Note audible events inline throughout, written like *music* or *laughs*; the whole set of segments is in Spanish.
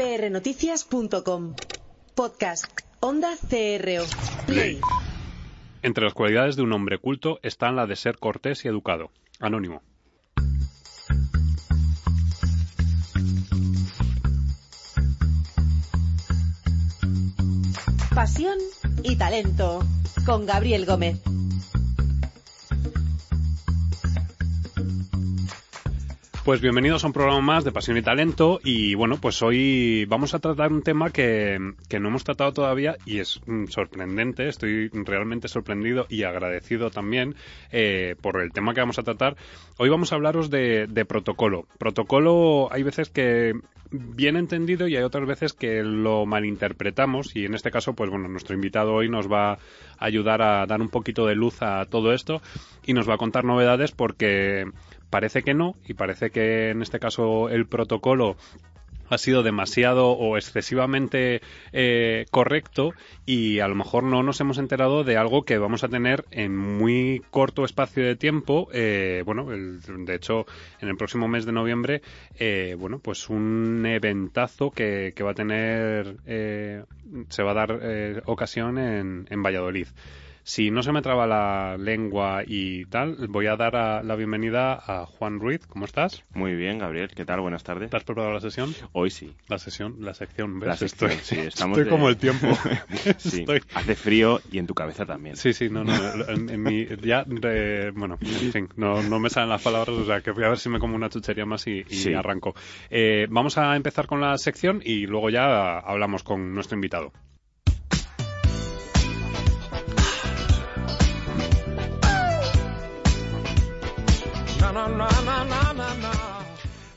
prnoticias.com. Podcast. Onda CRO. Play. Entre las cualidades de un hombre culto están la de ser cortés y educado. Anónimo. Pasión y talento. Con Gabriel Gómez. Pues bienvenidos a un programa más de Pasión y Talento y bueno, pues hoy vamos a tratar un tema que, no hemos tratado todavía y es mm, sorprendente, estoy realmente sorprendido y agradecido también eh, por el tema que vamos a tratar. Hoy vamos a hablaros de, de protocolo. Protocolo hay veces que bien entendido y hay otras veces que lo malinterpretamos y en este caso pues bueno nuestro invitado hoy nos va a ayudar a dar un poquito de luz a todo esto y nos va a contar novedades porque Parece que no, y parece que en este caso el protocolo ha sido demasiado o excesivamente eh, correcto y a lo mejor no nos hemos enterado de algo que vamos a tener en muy corto espacio de tiempo. Eh, bueno, de hecho, en el próximo mes de noviembre, eh, bueno, pues un eventazo que, que va a tener, se va a dar ocasión en, en Valladolid. Si no se me traba la lengua y tal, voy a dar la bienvenida a Juan Ruiz. ¿Cómo estás? Muy bien, Gabriel. ¿Qué tal? Buenas tardes. ¿Te has preparado la sesión? Hoy sí. La sesión, la sección. ¿ves? La sección, estoy, sí, *laughs* estamos estoy como el tiempo. *laughs* *laughs* sí. Hace frío y en tu cabeza también. Sí, sí, no, no. En, mi, ya, bueno, en fin, no, no, me salen las palabras, o sea, que voy a ver si me como una chuchería más y, y arranco. Eh, vamos a empezar con la sección y luego ya hablamos con nuestro invitado. no, no, no.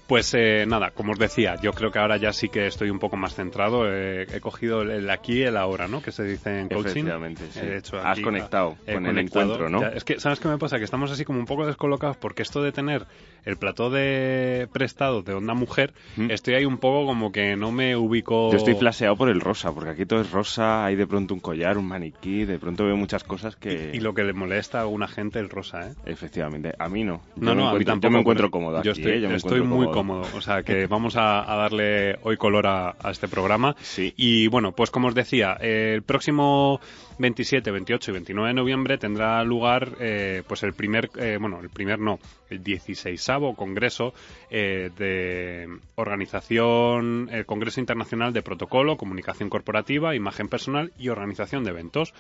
Pues eh, nada, como os decía, yo creo que ahora ya sí que estoy un poco más centrado. Eh, he cogido el, aquí y el ahora, ¿no? Que se dice en coaching. Efectivamente, sí. Has conectado con el encuentro, ¿no? es que, ¿sabes qué me pasa? Que estamos así como un poco descolocados porque esto de tener el plató de prestado de Onda Mujer, ¿Mm? estoy ahí un poco como que no me ubico... Yo estoy flaseado por el rosa, porque aquí todo es rosa, hay de pronto un collar, un maniquí, de pronto veo muchas cosas que... Y, lo que le molesta a alguna gente el rosa, ¿eh? Efectivamente, a mí no. no, no, a mí tampoco. Yo me encuentro cómodo Yo estoy, ¿eh? estoy muy cómodo. O sea, que *laughs* vamos a, darle hoy color a, este programa. Sí. Y bueno, pues como os decía, el próximo 27, 28 y 29 de noviembre tendrá lugar eh, pues el primer, eh, bueno, el primer no, el 16 Congreso eh, de Organización, el Congreso Internacional de Protocolo, Comunicación Corporativa, Imagen Personal y Organización de Eventos.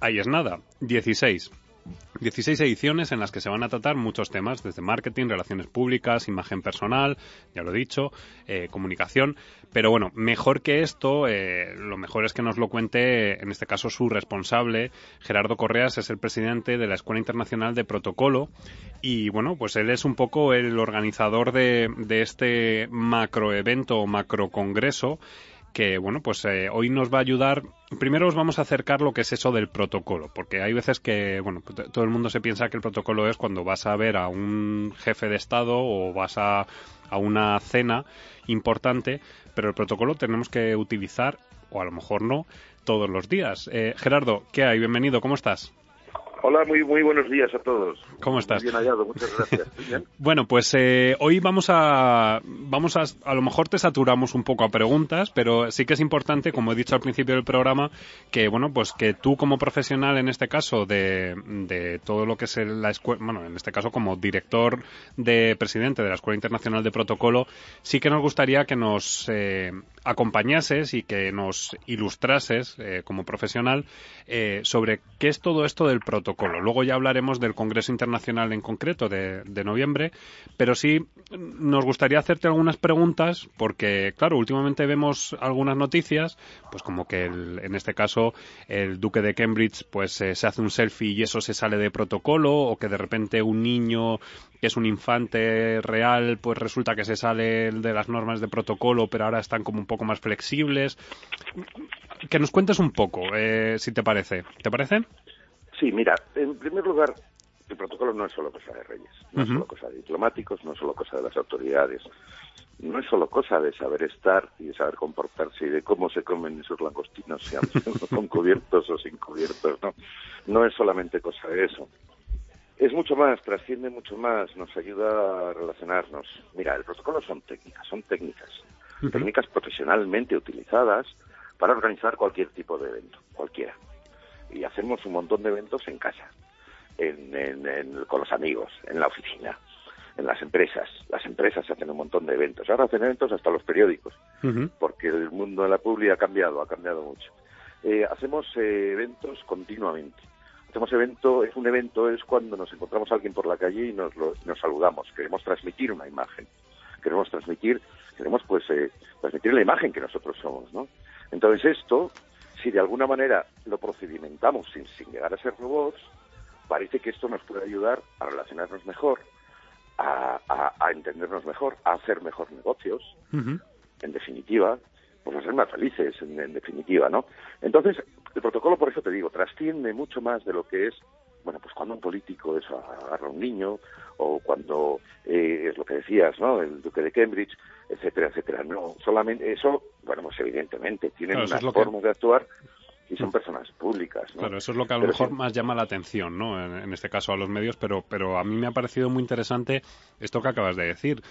Ahí es nada, 16. 16 ediciones en las que se van a tratar muchos temas, desde marketing, relaciones públicas, imagen personal, ya lo he dicho, eh, comunicación. Pero bueno, mejor que esto, eh, lo mejor es que nos lo cuente, en este caso, su responsable. Gerardo Correas es el presidente de la Escuela Internacional de Protocolo y bueno, pues él es un poco el organizador de, de este macroevento o macrocongreso que bueno, pues eh, hoy nos va a ayudar. Primero os vamos a acercar lo que es eso del protocolo, porque hay veces que, bueno, pues, todo el mundo se piensa que el protocolo es cuando vas a ver a un jefe de Estado o vas a, a una cena importante, pero el protocolo tenemos que utilizar, o a lo mejor no, todos los días. Eh, Gerardo, ¿qué hay? Bienvenido, ¿cómo estás? Hola, muy muy buenos días a todos. ¿Cómo estás? bien hallado, muchas gracias. ¿Bien? *laughs* bueno, pues eh, hoy vamos a vamos a a lo mejor te saturamos un poco a preguntas, pero sí que es importante, como he dicho al principio del programa, que bueno, pues que tú como profesional en este caso de, de todo lo que es la escuela, bueno, en este caso como director de presidente de la Escuela Internacional de Protocolo, sí que nos gustaría que nos eh, acompañases y que nos ilustrases eh, como profesional eh, sobre qué es todo esto del protocolo. Luego ya hablaremos del Congreso Internacional en concreto de, noviembre, pero sí nos gustaría hacerte algunas preguntas porque, claro, últimamente vemos algunas noticias, pues como que en este caso el duque de Cambridge pues eh, se hace un selfie y eso se sale de protocolo o que de repente un niño que es un infante real, pues resulta que se sale de las normas de protocolo, pero ahora están como un poco más flexibles. Que nos cuentes un poco, eh, si te parece. ¿Te parece? Sí, mira, en primer lugar, el protocolo no es solo cosa de reyes, no es solo cosa de diplomáticos, no es solo cosa de las autoridades, no es solo cosa de saber estar y de saber comportarse y de cómo se comen esos langostinos, sean *laughs* con cubiertos o sin cubiertos, no. No es solamente cosa de eso. Es mucho más, trasciende mucho más, nos ayuda a relacionarnos. Mira, el protocolo son técnicas, son técnicas. técnicas profesionalmente utilizadas para organizar cualquier tipo de evento, cualquiera. Y hacemos un montón de eventos en casa, con los amigos, en la oficina, en las empresas. Las empresas hacen un montón de eventos. Ahora hacen eventos hasta los periódicos, porque el mundo de la publicidad ha cambiado, ha cambiado mucho. Eh, hacemos eh, eventos continuamente. Hacemos evento, es un evento es cuando nos encontramos a alguien por la calle y nos, nos saludamos. Queremos transmitir una imagen. Queremos transmitir, queremos pues eh, transmitir la imagen que nosotros somos, ¿no? Entonces esto, si de alguna manera lo procedimentamos sin, sin llegar a ser robots, parece que esto nos puede ayudar a relacionarnos mejor, a, entendernos mejor, a hacer mejor negocios, en definitiva, pues a ser más felices, en, definitiva, ¿no? Entonces, el protocolo, por eso te digo, trasciende mucho más de lo que es, bueno, pues cuando un político eso agarra a un niño, o cuando eh, es lo que decías, ¿no? El duque de Cambridge, etcétera, etcétera. No, solamente eso, bueno, pues evidentemente tienen unas formas de actuar y son mm. personas públicas. ¿no? Claro, eso es lo que a lo mejor más llama la atención, ¿no? En, este caso a los medios, pero, pero a mí me ha parecido muy interesante esto que acabas de decir.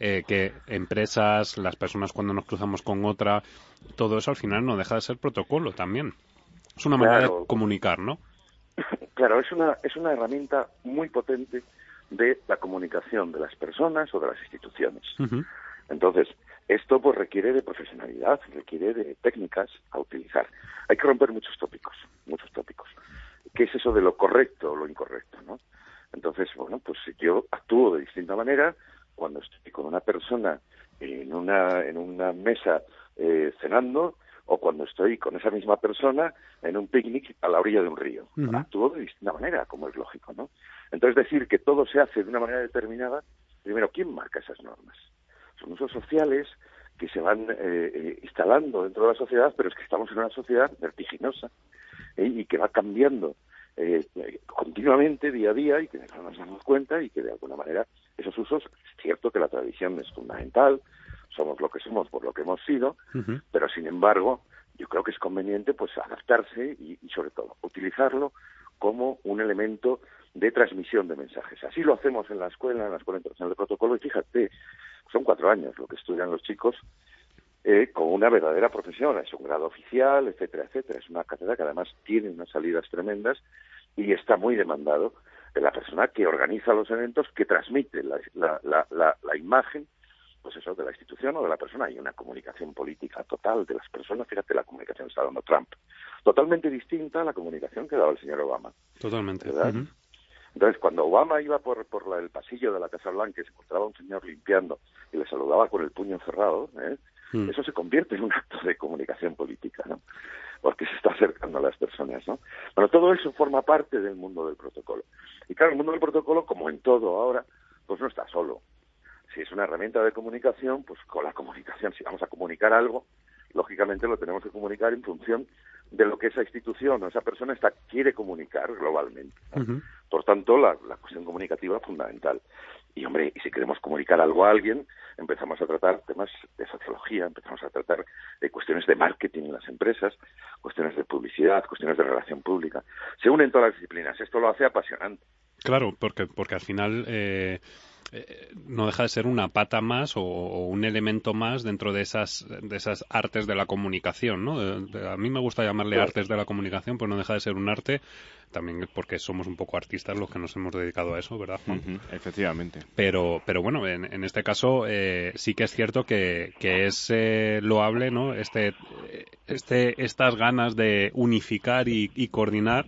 Eh, que empresas, las personas cuando nos cruzamos con otra, todo eso al final no deja de ser protocolo también. Es una manera de comunicar, ¿no? *laughs* Claro, es una, es una herramienta muy potente de la comunicación de las personas o de las instituciones. Entonces, esto pues requiere de profesionalidad, requiere de técnicas a utilizar. Hay que romper muchos tópicos, muchos tópicos. ¿Qué es eso de lo correcto o lo incorrecto, no? Entonces, bueno, pues yo actúo de distinta manera cuando estoy con una persona en una, en una mesa eh, cenando o cuando estoy con esa misma persona en un picnic a la orilla de un río. Actúo de distinta manera, como es lógico, ¿no? Entonces, decir que todo se hace de una manera determinada, primero, ¿quién marca esas normas? Son usos sociales que se van eh, eh, instalando dentro de la sociedad, pero es que estamos en una sociedad vertiginosa ¿eh? y que va cambiando continuamente, día a día, y que no nos damos cuenta y que de alguna manera esos usos, es cierto que la tradición es fundamental, somos lo que somos por lo que hemos sido, pero sin embargo, yo creo que es conveniente pues adaptarse y, y sobre todo utilizarlo como un elemento de transmisión de mensajes. Así lo hacemos en la escuela, en la Escuela Internacional de Protocolo, y fíjate, son cuatro años lo que estudian los chicos eh, con una verdadera profesión, es un grado oficial, etcétera, etcétera. Es una cátedra que además tiene unas salidas tremendas y está muy demandado de la persona que organiza los eventos, que transmite la, la, la, la imagen pues eso, de la institución o de la persona. Hay una comunicación política total de las personas. Fíjate la comunicación que está dando Trump. Totalmente distinta a la comunicación que daba el señor Obama. Totalmente. Entonces, cuando Obama iba por, por el pasillo de la Casa Blanca y se encontraba un señor limpiando y le saludaba con el puño cerrado, ¿eh? mm. eso se convierte en un acto de comunicación política, ¿no? Porque se está acercando a las personas, ¿no? Bueno, todo eso forma parte del mundo del protocolo. Y claro, el mundo del protocolo, como en todo ahora, pues no está solo. Si es una herramienta de comunicación, pues con la comunicación, si vamos a comunicar algo, lógicamente lo tenemos que comunicar en función de lo que esa institución o esa persona está, quiere comunicar globalmente. Por tanto, la, cuestión comunicativa es fundamental. Y, hombre, y si queremos comunicar algo a alguien, empezamos a tratar temas de sociología, empezamos a tratar de cuestiones de marketing en las empresas, cuestiones de publicidad, cuestiones de relación pública. Se unen todas las disciplinas. Esto lo hace apasionante. Claro, porque, porque al final eh, eh, no deja de ser una pata más o, un elemento más dentro de esas, de esas artes de la comunicación, ¿no? a mí me gusta llamarle artes de la comunicación, pues no deja de ser un arte, también porque somos un poco artistas los que nos hemos dedicado a eso, ¿verdad, efectivamente. Pero, pero bueno, en, este caso eh, sí que es cierto que, que es eh, loable, ¿no? Este, este, estas ganas de unificar y, y coordinar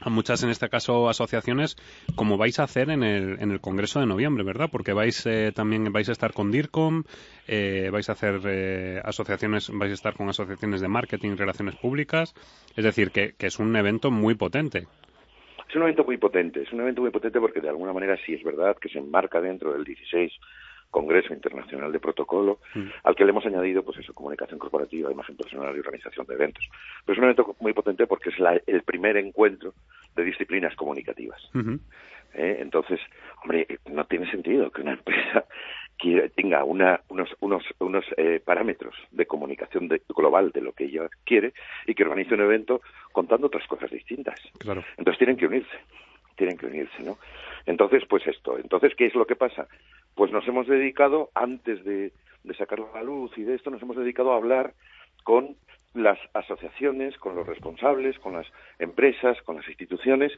a muchas, en este caso, asociaciones, como vais a hacer en el, en el Congreso de noviembre, ¿verdad? Porque vais eh, también vais a estar con DIRCOM, eh, vais a hacer eh, asociaciones, vais a estar con asociaciones de marketing relaciones públicas, es decir, que, que es un evento muy potente. Es un evento muy potente, es un evento muy potente porque de alguna manera sí es verdad que se enmarca dentro del 16 Congreso Internacional de Protocolo, mm. al que le hemos añadido, pues eso, comunicación corporativa, imagen personal y organización de eventos. Pero es un evento muy potente porque es el primer encuentro de disciplinas comunicativas. ¿Eh? Entonces, hombre, no tiene sentido que una empresa *laughs* tenga una, unos, unos, unos eh, parámetros de comunicación global de lo que ella quiere y que organice un evento contando otras cosas distintas. Claro. Entonces tienen que unirse tienen que unirse, ¿no? Entonces, pues esto. Entonces, ¿qué es lo que pasa? Pues nos hemos dedicado, antes de, de sacarlo a la luz y de esto nos hemos dedicado a hablar con las asociaciones, con los responsables, con las empresas, con las instituciones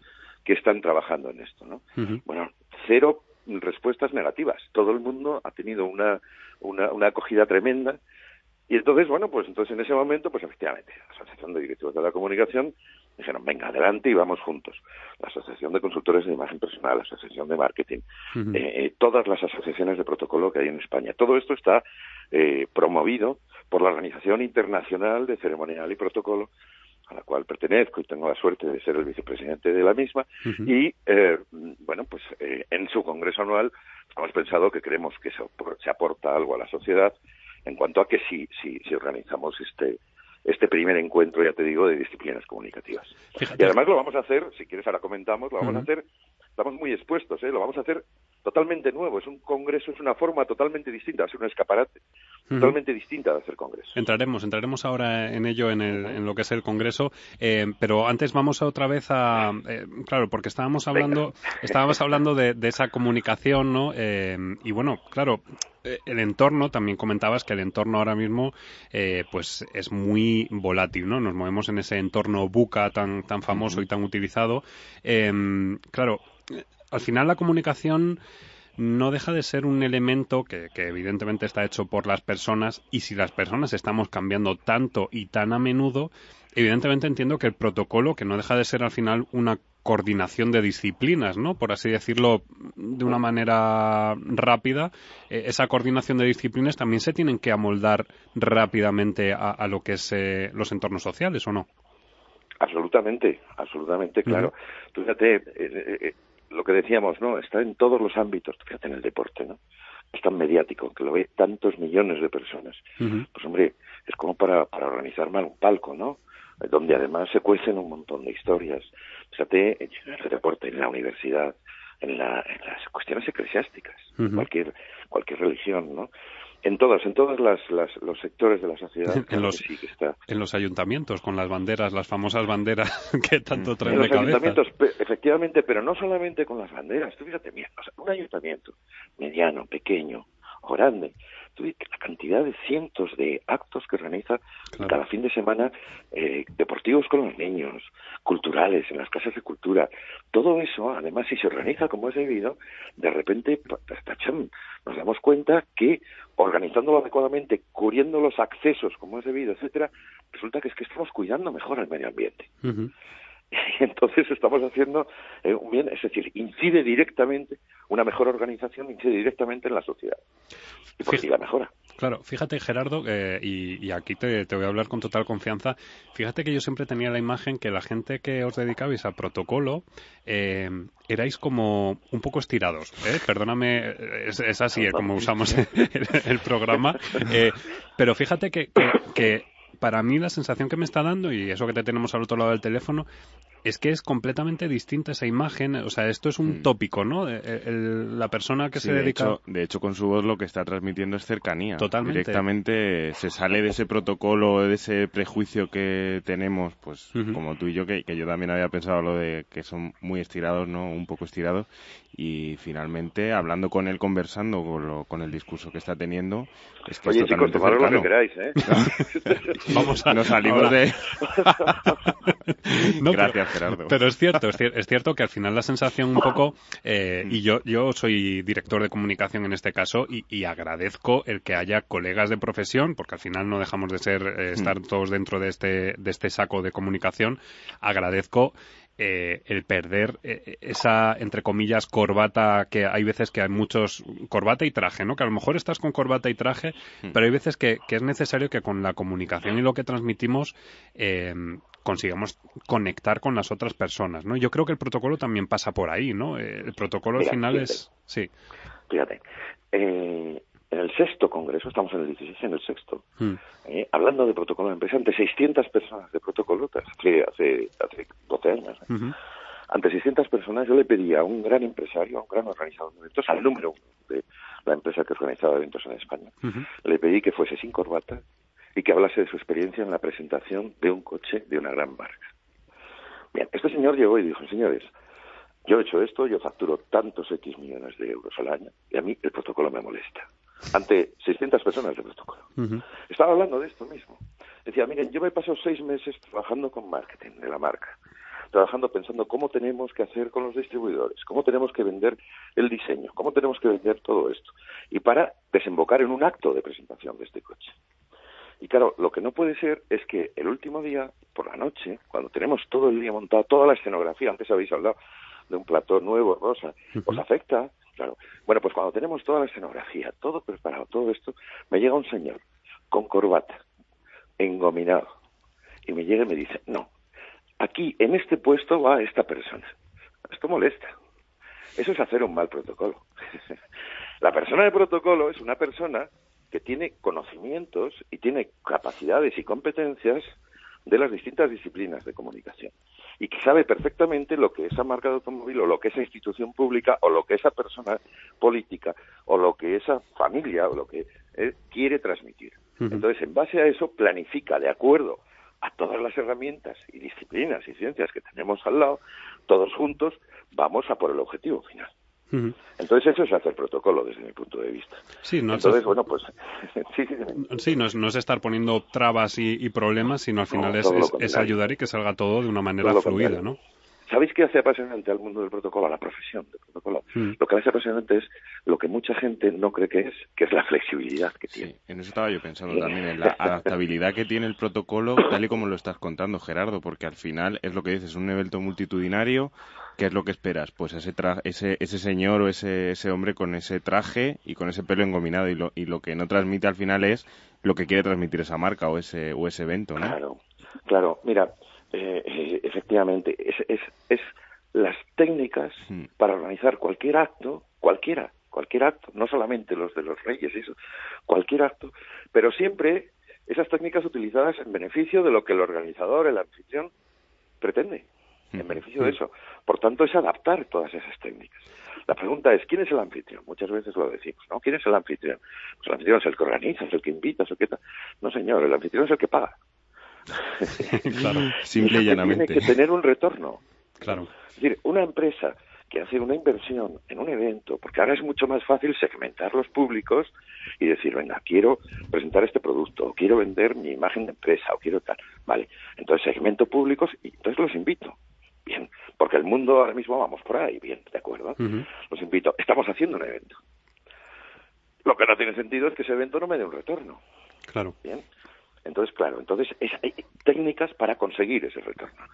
que están trabajando en esto, ¿no? Bueno, cero respuestas negativas. Todo el mundo ha tenido una, una, una acogida tremenda y entonces, bueno, pues entonces en ese momento, pues efectivamente, la Asociación de Directivos de la Comunicación dijeron, venga, adelante y vamos juntos. La Asociación de Consultores de Imagen Personal, la Asociación de Marketing, eh, eh, todas las asociaciones de protocolo que hay en España. Todo esto está eh, promovido por la Organización Internacional de Ceremonial y Protocolo, a la cual pertenezco y tengo la suerte de ser el vicepresidente de la misma. Y, bueno, pues en su congreso anual hemos pensado que creemos que se aporta algo a la sociedad en cuanto a que si, si, si organizamos este, este primer encuentro, ya te digo, de disciplinas comunicativas. Y además lo vamos a hacer, si quieres ahora comentamos, lo vamos a hacer, estamos muy expuestos, ¿eh? lo vamos a hacer totalmente nuevo, es un congreso, es una forma totalmente distinta, es un escaparate totalmente distinta de hacer congreso. Entraremos, entraremos ahora en ello, en, el, en lo que es el congreso, eh, pero antes vamos otra vez a, eh, claro, porque estábamos hablando, estábamos hablando de, esa comunicación, ¿no? Eh, y bueno, claro, el entorno, también comentabas que el entorno ahora mismo pues es muy volátil, ¿no? Nos movemos en ese entorno buca tan, tan famoso y tan utilizado. claro, al final la comunicación no deja de ser un elemento que, evidentemente está hecho por las personas y si las personas estamos cambiando tanto y tan a menudo, evidentemente entiendo que el protocolo, que no deja de ser al final una coordinación de disciplinas, ¿no? Por así decirlo de una manera rápida, eh, esa coordinación de disciplinas también se tienen que amoldar rápidamente a, lo que es eh, los entornos sociales, ¿o no? Absolutamente, absolutamente, claro. Fíjate, eh, lo que decíamos, ¿no? Está en todos los ámbitos, fíjate en el deporte, ¿no? Es tan mediático, que lo ve tantos millones de personas. Pues hombre, es como para, para organizar mal un palco, ¿no? Donde además se cuecen un montón de historias. Fíjate en el deporte, en la universidad, en, la, en las cuestiones eclesiásticas, cualquier, cualquier religión, ¿no? En todas, en todos los sectores de la sociedad. *laughs* En los, en los ayuntamientos, con las banderas, las famosas banderas *laughs* que tanto traen en los ayuntamientos, efectivamente, pero no solamente con las banderas. Tú fíjate, mira, un ayuntamiento mediano, pequeño o grande, la cantidad de cientos de actos que organiza cada fin de semana eh, deportivos con los niños, culturales, en las casas de cultura. Todo eso, además, si se organiza como es debido, de repente nos damos cuenta que organizándolo adecuadamente, cubriendo los accesos como es debido, etcétera, resulta que es que estamos cuidando mejor el medio ambiente. Y *laughs* entonces estamos haciendo eh, un bien, es decir, incide directamente, una mejor organización incide directamente en la sociedad. Y por la mejora. Claro, fíjate Gerardo, eh, y, aquí te, voy a hablar con total confianza, fíjate que yo siempre tenía la imagen que la gente que os dedicabais a protocolo eh, erais como un poco estirados, perdóname, es, así como usamos *laughs* el, programa, pero fíjate que, que para mí la sensación que me está dando, y eso que te tenemos al otro lado del teléfono, es que es completamente distinta esa imagen. O sea, esto es un mm. tópico, ¿no? la persona que se dedica. De hecho, de hecho, con su voz lo que está transmitiendo es cercanía. Totalmente. Directamente se sale de ese protocolo, de ese prejuicio que tenemos, pues como tú y yo, que, yo también había pensado lo de que son muy estirados, ¿no? Un poco estirados. Y finalmente, hablando con él, conversando con, con el discurso que está teniendo, es que Oye, chicos, lo que queráis, ¿eh? *laughs* *laughs* *laughs* Vamos a... Nos salimos de... Gracias. Pero es cierto, es, cierto que al final la sensación un poco, eh, y yo, yo soy director de comunicación en este caso, y, agradezco el que haya colegas de profesión, porque al final no dejamos de ser, eh, estar mm. todos dentro de este, de este saco de comunicación, agradezco eh, el perder esa, entre comillas, corbata que hay veces que hay muchos, corbata y traje, ¿no? Que a lo mejor estás con corbata y traje, mm. pero hay veces que, que, es necesario que con la comunicación y lo que transmitimos consigamos conectar con las otras personas, ¿no? Yo creo que el protocolo también pasa por ahí, ¿no? Eh, el protocolo al final es... Sí. Fíjate, eh, en el sexto congreso, estamos en el 16, en el sexto, hmm. eh, hablando de protocolo de empresa, ante 600 personas de protocolo, hace, hace, hace 12 años, ante 600 personas yo le pedí a un gran empresario, a un gran organizador de eventos, al número uno de la empresa que organizaba eventos en España, le pedí que fuese sin corbata, y que hablase de su experiencia en la presentación de un coche de una gran marca. Bien, este señor llegó y dijo, señores, yo he hecho esto, yo facturo tantos X millones de euros al año y a mí el protocolo me molesta. Ante 600 personas de protocolo. Estaba hablando de esto mismo. Decía, miren, yo me he pasado seis meses trabajando con marketing de la marca, trabajando pensando cómo tenemos que hacer con los distribuidores, cómo tenemos que vender el diseño, cómo tenemos que vender todo esto. Y para desembocar en un acto de presentación de este coche. Y claro, lo que no puede ser es que el último día, por la noche, cuando tenemos todo el día montado, toda la escenografía, antes habéis hablado de un plató nuevo, rosa, os afecta, claro. Bueno, pues cuando tenemos toda la escenografía, todo preparado, todo esto, me llega un señor con corbata, engominado, y me llega y me dice, no, aquí en este puesto va esta persona. Esto molesta. Eso es hacer un mal protocolo. *laughs* la persona de protocolo es una persona que tiene conocimientos y tiene capacidades y competencias de las distintas disciplinas de comunicación y que sabe perfectamente lo que esa marca de automóvil o lo que esa institución pública o lo que esa persona política o lo que esa familia o lo que él quiere transmitir. Entonces, en base a eso, planifica de acuerdo a todas las herramientas y disciplinas y ciencias que tenemos al lado, todos juntos vamos a por el objetivo final. Entonces eso es hacer protocolo desde mi punto de vista. Sí, no Entonces, bueno, pues *laughs* sí, no, es, estar poniendo trabas y, problemas, sino al final es, es, ayudar y que salga todo de una manera fluida, ¿no? ¿Sabéis qué hace apasionante al mundo del protocolo, a la profesión del protocolo? Mm. Lo que hace apasionante es lo que mucha gente no cree que es, que es la flexibilidad que tiene. en eso estaba yo pensando también, en la *laughs* adaptabilidad que tiene el protocolo, tal y como lo estás contando, Gerardo, porque al final es lo que dices, un evento multitudinario, ¿qué es lo que esperas? Pues ese, ese, ese señor o ese, ese hombre con ese traje y con ese pelo engominado y lo, y lo que no transmite al final es lo que quiere transmitir esa marca o ese, o ese evento, ¿no? Claro, claro. Mira, eh, eh, efectivamente, es, es, es, las técnicas hmm. para organizar cualquier acto, cualquiera, cualquier acto, no solamente los de los reyes, eso, cualquier acto, pero siempre esas técnicas utilizadas en beneficio de lo que el organizador, el anfitrión, pretende, en hmm. beneficio de hmm. eso. Por tanto, es adaptar todas esas técnicas. La pregunta es, ¿quién es el anfitrión? Muchas veces lo decimos, ¿no? ¿Quién es el anfitrión? Pues el anfitrión es el que organiza, es el que invita, es el que... No, señor, el anfitrión es el que paga. *laughs* claro, simple y llanamente. Tiene que tener un retorno. Claro. Es decir, una empresa que hace una inversión en un evento, porque ahora es mucho más fácil segmentar los públicos y decir, venga, quiero presentar este producto, o quiero vender mi imagen de empresa, o quiero tal. Vale, entonces segmento públicos y entonces los invito. Bien, porque el mundo ahora mismo vamos por ahí, bien, ¿de acuerdo? Los invito. Estamos haciendo un evento. Lo que no tiene sentido es que ese evento no me dé un retorno. Claro. Bien. Entonces, claro, entonces hay técnicas para conseguir ese retorno.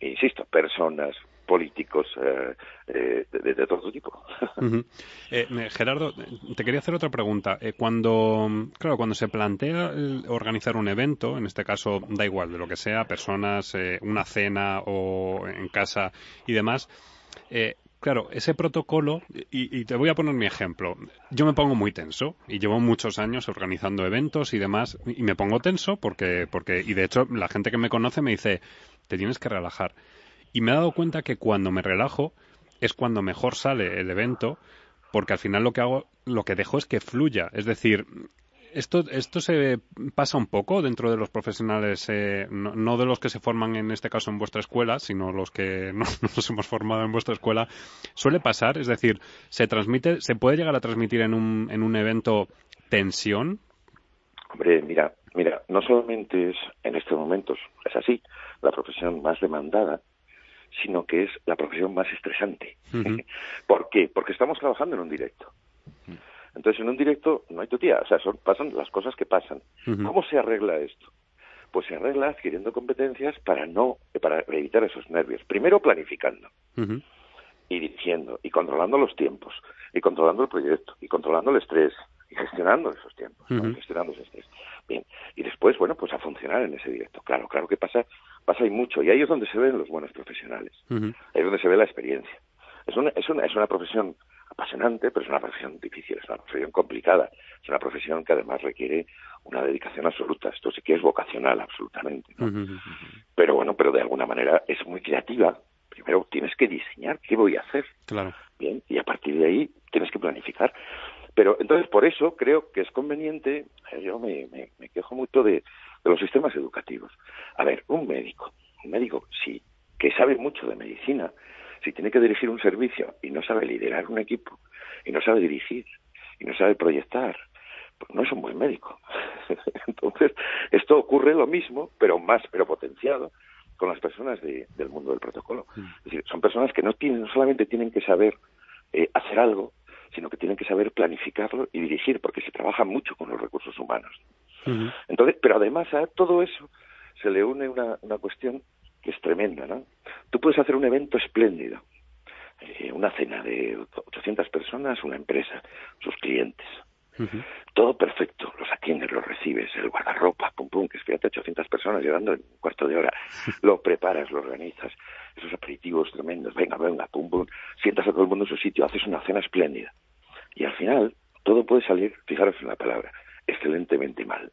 insisto, personas, políticos eh, eh, de, todo tipo. *laughs* Eh, Gerardo, te quería hacer otra pregunta. cuando, claro, cuando se plantea organizar un evento, en este caso da igual de lo que sea, personas, una cena o en casa y demás, Claro, ese protocolo, y, te voy a poner mi ejemplo. Yo me pongo muy tenso y llevo muchos años organizando eventos y demás y me pongo tenso porque, porque, y de hecho la gente que me conoce me dice, te tienes que relajar. Y me he dado cuenta que cuando me relajo es cuando mejor sale el evento porque al final lo que hago, lo que dejo es que fluya. Es decir, esto, esto se pasa un poco dentro de los profesionales, eh, no, de los que se forman en este caso en vuestra escuela, sino los que *laughs* no, nos hemos formado en vuestra escuela. Suele pasar, es decir, se transmite, se puede llegar a transmitir en un, en un evento tensión. Hombre, mira, mira, no solamente es en estos momentos, es así, la profesión más demandada, sino que es la profesión más estresante. *laughs* ¿Por qué? Porque estamos trabajando en un directo. Entonces, en un directo no hay tu tía, o sea, son, pasan las cosas que pasan. ¿Cómo se arregla esto? Pues se arregla adquiriendo competencias para no, para evitar esos nervios. Primero planificando y dirigiendo y controlando los tiempos y controlando el proyecto y controlando el estrés y gestionando esos tiempos, gestionando ese estrés. Bien, y después, bueno, pues a funcionar en ese directo. Claro, claro que pasa, pasa y mucho, y ahí es donde se ven los buenos profesionales, ahí es donde se ve la experiencia. Es una, es una, es una profesión apasionante, pero es una profesión difícil, es una profesión complicada, es una profesión que además requiere una dedicación absoluta. Esto sí que es vocacional, absolutamente. Pero bueno, pero de alguna manera es muy creativa. Primero tienes que diseñar qué voy a hacer. Claro. Bien, y a partir de ahí tienes que planificar. Pero entonces por eso creo que es conveniente, eh, yo me, me, quejo mucho de, de los sistemas educativos. A ver, un médico, un médico sí, que sabe mucho de medicina, si tiene que dirigir un servicio y no sabe liderar un equipo, y no sabe dirigir, y no sabe proyectar, pues no es un buen médico. *laughs* Entonces, esto ocurre lo mismo, pero más, pero potenciado, con las personas del mundo del protocolo. Es decir, son personas que no tienen, no solamente tienen que saber eh, hacer algo, sino que tienen que saber planificarlo y dirigir, porque se trabaja mucho con los recursos humanos. Entonces, pero además a todo eso se le une una, una cuestión que es tremenda, ¿no? Tú puedes hacer un evento espléndido, eh, una cena de 800 personas, una empresa, sus clientes, todo perfecto, los atiendes, los recibes, el guardarropa, pum pum, que es fíjate 800 personas llegando en un cuarto de hora, *laughs* lo preparas, lo organizas, esos aperitivos tremendos, venga, venga, pum pum, sientas a todo el mundo en su sitio, haces una cena espléndida. Y al final todo puede salir, fijaros en la palabra, excelentemente mal.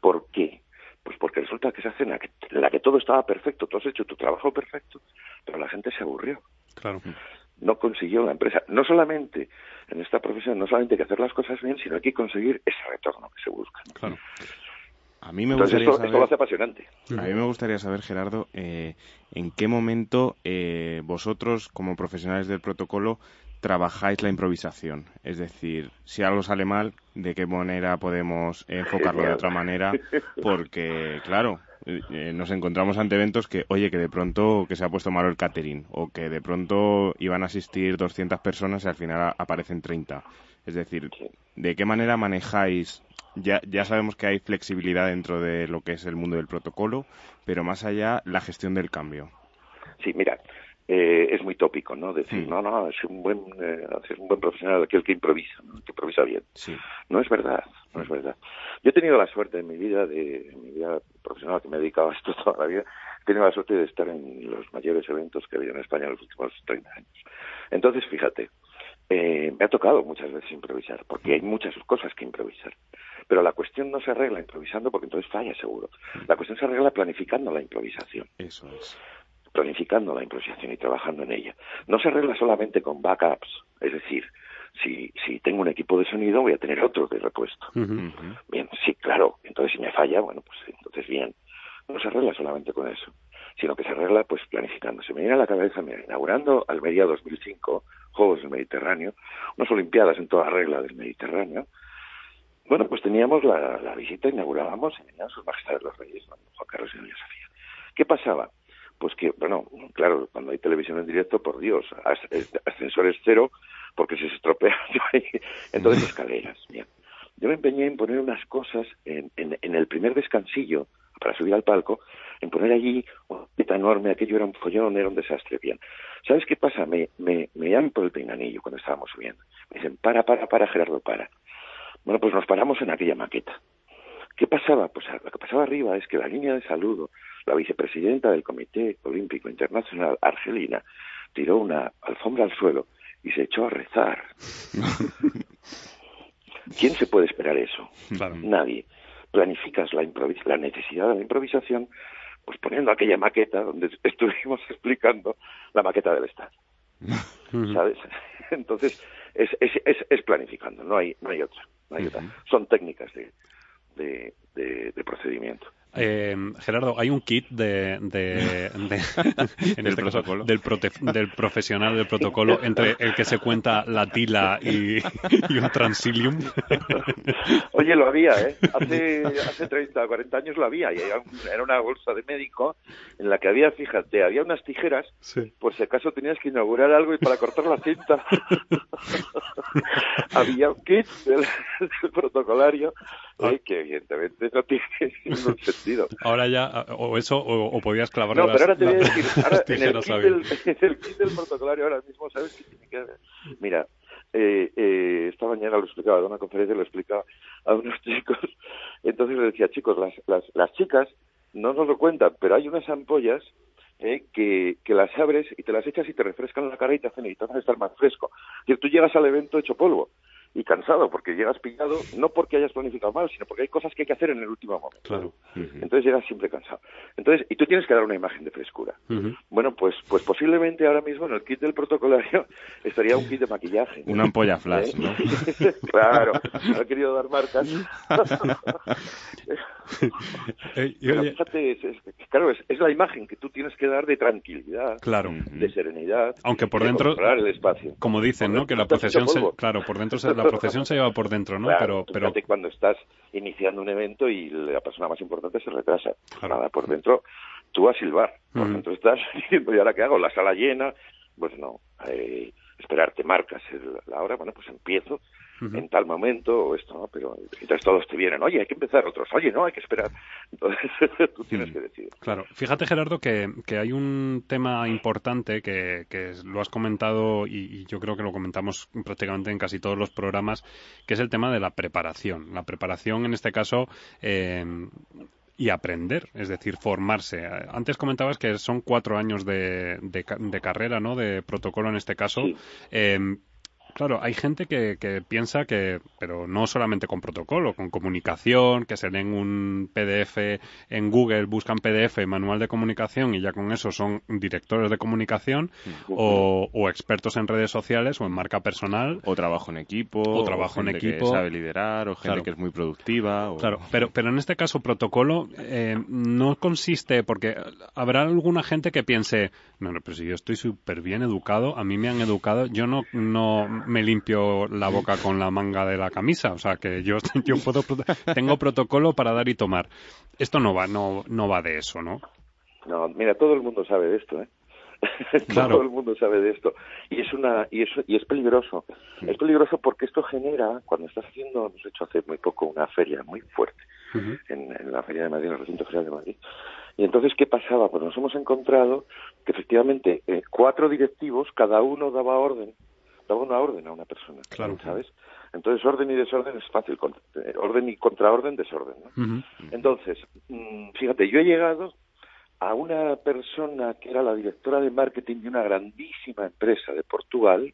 ¿Por qué? Pues porque resulta que esa cena en la que todo estaba perfecto, tú has hecho tu trabajo perfecto, pero la gente se aburrió. Claro no consiguió la empresa. No solamente en esta profesión, no solamente hay que hacer las cosas bien, sino hay que conseguir ese retorno que se busca. Claro. A mí me gustaría saber, lo hace apasionante. A mí me gustaría saber, Gerardo, eh, en qué momento eh, vosotros, como profesionales del protocolo, trabajáis la improvisación. Es decir, si algo sale mal, ¿de qué manera podemos enfocarlo de otra manera? Porque, claro, eh, nos encontramos ante eventos que, oye, que de pronto que se ha puesto malo el catering o que de pronto iban a asistir 200 personas y al final aparecen 30. Es decir, ¿de qué manera manejáis? Ya, ya sabemos que hay flexibilidad dentro de lo que es el mundo del protocolo, pero más allá, la gestión del cambio. Sí, mira, eh, es muy tópico, ¿no? Decir, no, no, es un buen, eh, es un buen profesional aquel que improvisa, que improvisa bien. Sí. No es verdad, no es verdad. Yo he tenido la suerte en mi vida, de en mi vida profesional, que me he dedicado a esto *laughs* toda la vida, he tenido la suerte de estar en los mayores eventos que ha habido en España en los últimos 30 años. Entonces, fíjate, eh, me ha tocado muchas veces improvisar, porque hay muchas cosas que improvisar. Pero la cuestión no se arregla improvisando, porque entonces falla seguro. La cuestión se arregla planificando la improvisación. Eso es planificando la improvisación y trabajando en ella. No se arregla solamente con backups, es decir, si, si tengo un equipo de sonido voy a tener otro de repuesto. Bien, sí, claro, entonces si me falla, bueno, pues entonces bien. No se arregla solamente con eso, sino que se arregla pues planificando. Se me viene a la cabeza, mira, inaugurando Almería 2005, Juegos del Mediterráneo, unas Olimpiadas en toda regla del Mediterráneo, bueno, pues teníamos la, visita, inaugurábamos, y venían sus majestades los reyes, Juan Carlos y Doña Sofía. ¿Qué pasaba? Pues que, bueno, claro, cuando hay televisión en directo, por Dios, ascensores cero, porque si se estropea, *laughs* entonces escaleras. Bien. Yo me empeñé en poner unas cosas en, en, el primer descansillo, para subir al palco, en poner allí una pita enorme, aquello era un follón, era un desastre. Bien, ¿sabes qué pasa? Me, me, me llaman por el peinanillo cuando estábamos subiendo. Me dicen, para, para, para, Gerardo, para. Bueno, pues nos paramos en aquella maqueta. ¿Qué pasaba? Pues lo que pasaba arriba es que la línea de saludo la vicepresidenta del Comité Olímpico Internacional, Argelina, tiró una alfombra al suelo y se echó a rezar. *laughs* ¿Quién se puede esperar eso? Nadie. Planificas la, la necesidad de la improvisación pues poniendo aquella maqueta donde *laughs* estuvimos explicando la maqueta del Estado. *laughs* ¿Sabes? Entonces, es, es, es, planificando, no hay, no hay otra. No hay otra. Son técnicas de, de procedimiento. Eh, Gerardo, hay un kit de, de, *laughs* en este caso, del, del, profesional del protocolo entre el que se cuenta la tila y, un transilium. *laughs* Oye, lo había, ¿eh? Hace, hace 30, 40 años lo había. Y era una bolsa de médico en la que había, fíjate, había unas tijeras, por si acaso tenías que inaugurar algo y para cortar la cinta. *laughs* había un kit del, protocolario ah. Eh, que evidentemente no tiene *laughs* ningún sentido. Ahora ya, o eso, o, podías clavar No, pero ahora te voy a decir, ahora, *laughs* en, el kit del, en el kit del protocolario ahora mismo, ¿sabes qué tiene que? Mira, eh, eh, esta mañana lo explicaba, de una conferencia lo explicaba a unos *laughs* chicos, entonces le decía, chicos, las, las, las chicas no nos lo cuentan, pero hay unas ampollas eh, que, que, las abres y te las echas y te refrescan la cara y te hacen, y te hacen estar más fresco. Y tú llegas al evento hecho polvo y cansado, porque llegas pillado, no porque hayas planificado mal, sino porque hay cosas que hay que hacer en el último momento. Claro. Entonces llegas siempre cansado. Entonces, y tú tienes que dar una imagen de frescura. Bueno, pues, pues posiblemente ahora mismo en el kit del protocolario *laughs* estaría un kit de maquillaje. Una ampolla flash, ¿no? *laughs* claro, no he querido dar marcas. *laughs* *laughs* Eh, fíjate, es, claro, es, la imagen que tú tienes que dar de tranquilidad, claro. de serenidad, aunque por dentro, el espacio. como dicen, ¿no? Que la procesión se, claro, por dentro la *laughs* procesión se lleva por dentro, ¿no? pero, pero cuando estás iniciando un evento y la persona más importante se retrasa, nada, por dentro tú a silbar, por dentro estás *laughs* diciendo, ¿y ahora qué hago? La sala llena, pues no, eh, esperarte, marcas la hora, bueno, pues empiezo en tal momento o esto, ¿no? Pero entonces todos te vienen, oye, hay que empezar, otros, oye, no, hay que esperar. Entonces *laughs* tú tienes que decidir. Claro, fíjate Gerardo que, que hay un tema importante que, que lo has comentado y, yo creo que lo comentamos prácticamente en casi todos los programas, que es el tema de la preparación. La preparación en este caso... Eh, y aprender, es decir, formarse. Antes comentabas que son cuatro años de, de, carrera, ¿no? De protocolo en este caso. Eh, Claro, hay gente que, que, piensa que, pero no solamente con protocolo, con comunicación, que se leen un PDF en Google, buscan PDF, manual de comunicación y ya con eso son directores de comunicación o, o, expertos en redes sociales o en marca personal. O trabajo en equipo. O trabajo en equipo. Que sabe liderar o gente que es muy productiva. Claro, pero, pero en este caso protocolo eh, no consiste, porque habrá alguna gente que piense, no, no pero si yo estoy súper bien educado, a mí me han educado, yo no, no me limpio la boca con la manga de la camisa. O sea, que yo, *laughs* yo puedo, tengo protocolo para dar y tomar. Esto no va, no, no va de eso, ¿no? No, mira, todo el mundo sabe de esto, ¿eh? *laughs* Todo el mundo sabe de esto. Y es una y es, y es peligroso. Es peligroso porque esto genera, cuando estás haciendo, hemos hecho hace muy poco una feria muy fuerte en, la Feria de Madrid, en el recinto ferial de Madrid. Y entonces, ¿qué pasaba? Pues nos hemos encontrado que efectivamente eh, cuatro directivos, cada uno daba orden daba una orden a una persona, claro. ¿sabes? Entonces, orden y desorden es fácil, eh, orden y contraorden, desorden. ¿no? Entonces, mm, fíjate, yo he llegado a una persona que era la directora de marketing de una grandísima empresa de Portugal,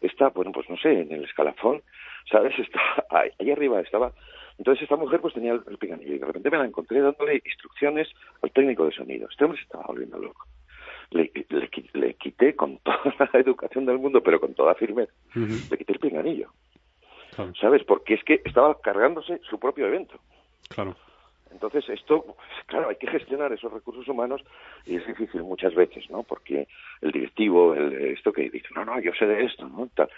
está, bueno, pues no sé, en el escalafón, ¿sabes? *laughs* Está ahí, arriba estaba. Entonces esta mujer pues tenía el, el y de repente me la encontré dándole instrucciones al técnico de sonido. Este hombre se estaba volviendo loco le, le, quité con *laughs* toda la educación del mundo, pero con toda firmeza, le quité el pinganillo. ¿Sabes? Porque es que estaba cargándose su propio evento. Claro. Entonces, esto, claro, hay que gestionar esos recursos humanos y es difícil muchas veces, ¿no? Porque el directivo, el, esto que dice, no, no, yo sé de esto, ¿no? Tal.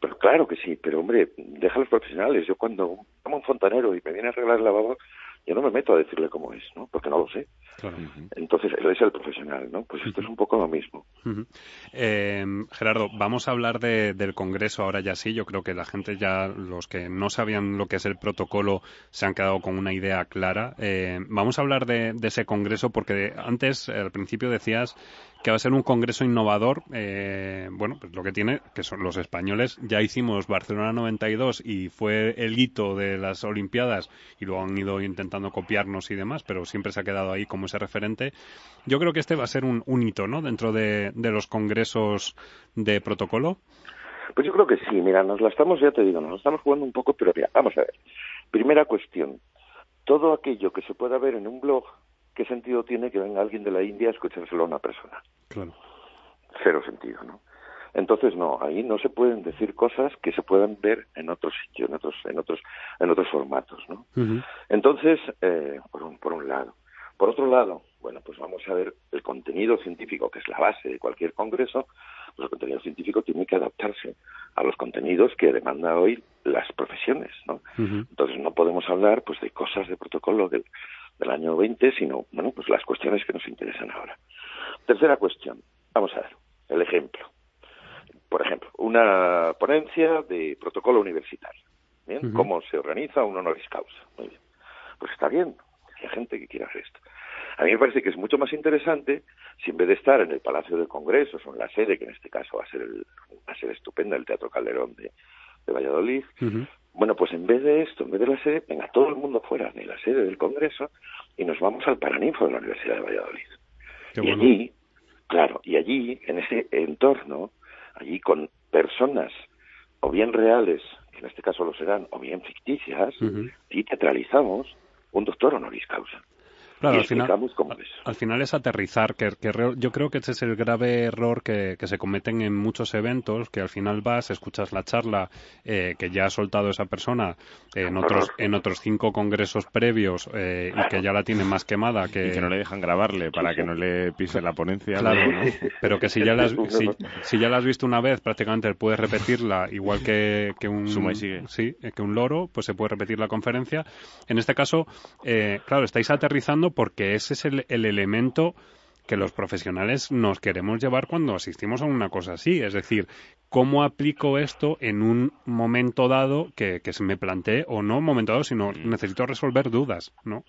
Pero claro que sí, pero hombre, deja a los profesionales. Yo cuando llamo un fontanero y me viene a arreglar el lavabo, yo no me meto a decirle cómo es, ¿no? Porque no lo sé. Entonces, él es el profesional, ¿no? Pues esto es un poco lo mismo. Eh, Gerardo, vamos a hablar del Congreso ahora ya sí. Yo creo que la gente ya, los que no sabían lo que es el protocolo, se han quedado con una idea clara. Eh, vamos a hablar de, ese Congreso porque antes, al principio decías que va a ser un congreso innovador. Eh, bueno, pues lo que tiene, que son los españoles, ya hicimos Barcelona 92 y fue el hito de las Olimpiadas y lo han ido intentando copiarnos y demás, pero siempre se ha quedado ahí como ese referente. Yo creo que este va a ser un, hito, ¿no? Dentro de, los congresos de protocolo. Pues yo creo que sí, mira, nos la estamos, ya te digo, nos la estamos jugando un poco, pero mira, vamos a ver. Primera cuestión, todo aquello que se pueda ver en un blog ¿qué sentido tiene que venga alguien de la India a escuchárselo a una persona? Claro. Cero sentido, ¿no? Entonces no, ahí no se pueden decir cosas que se puedan ver en otros sitios, en otros, en otros, en otros formatos, ¿no? Entonces, eh, por, un, por un lado. Por otro lado, bueno, pues vamos a ver el contenido científico, que es la base de cualquier congreso, pues el contenido científico tiene que adaptarse a los contenidos que demanda hoy las profesiones, ¿no? Entonces no podemos hablar, pues, de cosas de protocolo del, del año 20, sino, bueno, pues las cuestiones que nos interesan ahora. Tercera cuestión. Vamos a ver el ejemplo. Por ejemplo, una ponencia de protocolo universitario. ¿Bien? ¿Cómo se organiza un honoris causa? Muy bien. Pues está bien. Hay gente que quiera hacer esto. A mí me parece que es mucho más interesante si en vez de estar en el Palacio de Congresos o en la sede, que en este caso va a ser el, una sede estupenda, el Teatro Calderón de, de Valladolid, bueno, pues en vez de esto, en vez de la sede, venga todo el mundo fuera de la sede del Congreso y nos vamos al Paraninfo de la Universidad de Valladolid. y allí, claro, y allí, en ese entorno, allí con personas o bien reales, que en este caso lo serán, o bien ficticias, y teatralizamos un doctor honoris causa. Claro, al final, al final es aterrizar, que, yo creo que ese es el grave error que, se cometen en muchos eventos, que al final vas, escuchas la charla eh, que ya ha soltado esa persona en otros en otros cinco congresos previos eh, y que ya la tiene más quemada. Que... Y que no le dejan grabarle para que no le pise la ponencia. Claro, pero que si ya, la has, *laughs* si, ya la has visto una vez, prácticamente puedes repetirla igual que, que un... Sí, que un loro, pues se puede repetir la conferencia. En este caso, eh, claro, estáis aterrizando porque ese es el, elemento que los profesionales nos queremos llevar cuando asistimos a una cosa así. Es decir, ¿cómo aplico esto en un momento dado que, se me plantee, o no un momento dado, sino necesito resolver dudas, ¿no?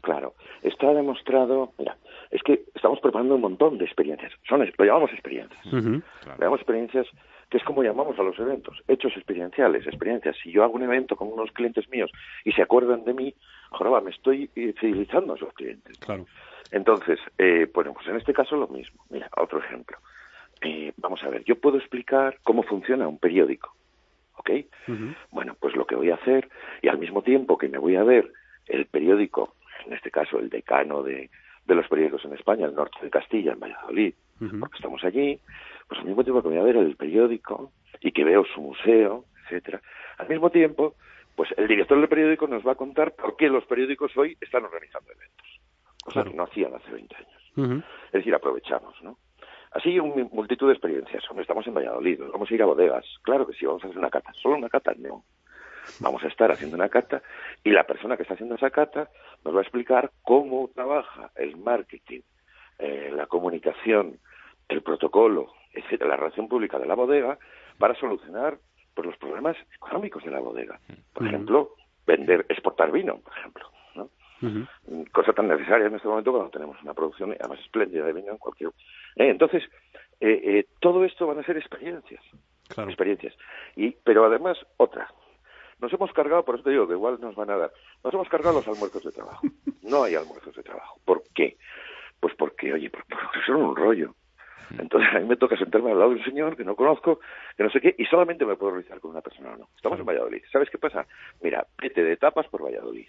Claro, está demostrado, mira, es que estamos preparando un montón de experiencias, son, lo llamamos experiencias, lo llamamos experiencias que es como llamamos a los eventos, hechos experienciales, experiencias. Si yo hago un evento con unos clientes míos y se acuerdan de mí, joraba, me estoy eh, fidelizando a esos clientes. Claro. Entonces, eh, bueno, pues en este caso lo mismo. Mira, otro ejemplo. Eh, vamos a ver, yo puedo explicar cómo funciona un periódico, ¿ok? Bueno, pues lo que voy a hacer, y al mismo tiempo que me voy a ver el periódico, en este caso el decano de, de los periódicos en España, el norte de Castilla, en Valladolid, porque estamos allí, pues al mismo tiempo que voy a ver el periódico y que veo su museo, etcétera, al mismo tiempo, pues el director del periódico nos va a contar por qué los periódicos hoy están organizando eventos, cosa que no hacían hace 20 años. Es decir, aprovechamos, ¿no? Así un multitud de experiencias. estamos en Valladolid, vamos a ir a bodegas. Claro que sí, vamos a hacer una cata. ¿Solo una cata? No. Vamos a estar haciendo una cata y la persona que está haciendo esa cata nos va a explicar cómo trabaja el marketing, eh, la comunicación, el protocolo, la relación pública de la bodega para solucionar pues, los problemas económicos de la bodega. Por ejemplo, vender, exportar vino, por ejemplo. ¿no? Cosa tan necesaria en este momento cuando tenemos una producción además espléndida de vino en cualquier. Eh, entonces, eh, eh, todo esto van a ser experiencias. Experiencias. Y, pero además, otra. Nos hemos cargado, por eso te digo que igual nos van a dar, nos hemos cargado los almuerzos de trabajo. No hay almuerzos de trabajo. ¿Por qué? Pues porque, oye, porque son un rollo. Entonces a mí me toca sentarme al lado de un señor que no conozco, que no sé qué, y solamente me puedo realizar con una persona o no. Estamos en Valladolid. ¿Sabes qué pasa? Mira, vete de tapas por Valladolid.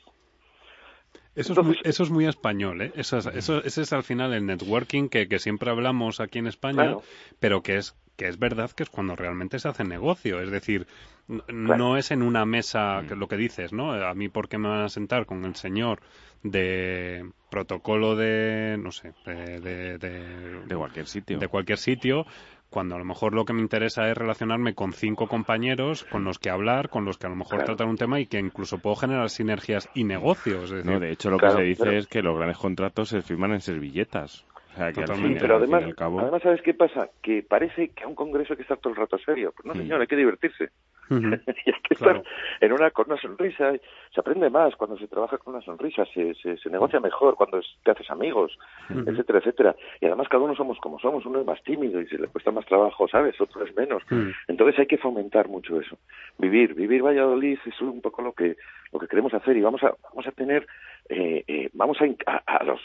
Eso, es muy, eso es muy español, ¿eh? Eso eso, ese es al final el networking que, que siempre hablamos aquí en España, pero que es, que es verdad que es cuando realmente se hace negocio. Es decir, no es en una mesa, que lo que dices, ¿no? A mí, ¿por qué me van a sentar con el señor de protocolo de, no sé, de, de, cualquier sitio. De cualquier sitio, cuando a lo mejor lo que me interesa es relacionarme con cinco compañeros con los que hablar, con los que a lo mejor tratar un tema y que incluso puedo generar sinergias y negocios. no, de hecho lo que se dice es que los grandes contratos se firman en servilletas. pero además, además, ¿sabes qué pasa? Que parece que a un congreso hay que estar todo el rato serio. Pues no, mm. señor, hay que divertirse. *laughs* y hay que estar en una, con una sonrisa. Se aprende más cuando se trabaja con una sonrisa, se, se, negocia mejor cuando te haces amigos, etcétera, etcétera. Y además cada uno somos como somos. Uno es más tímido y se le cuesta más trabajo, ¿sabes? Otro es menos. Entonces hay que fomentar mucho eso. Vivir, vivir Valladolid es un poco lo que, lo que queremos hacer y vamos a, vamos a tener, eh, eh, vamos a, a, los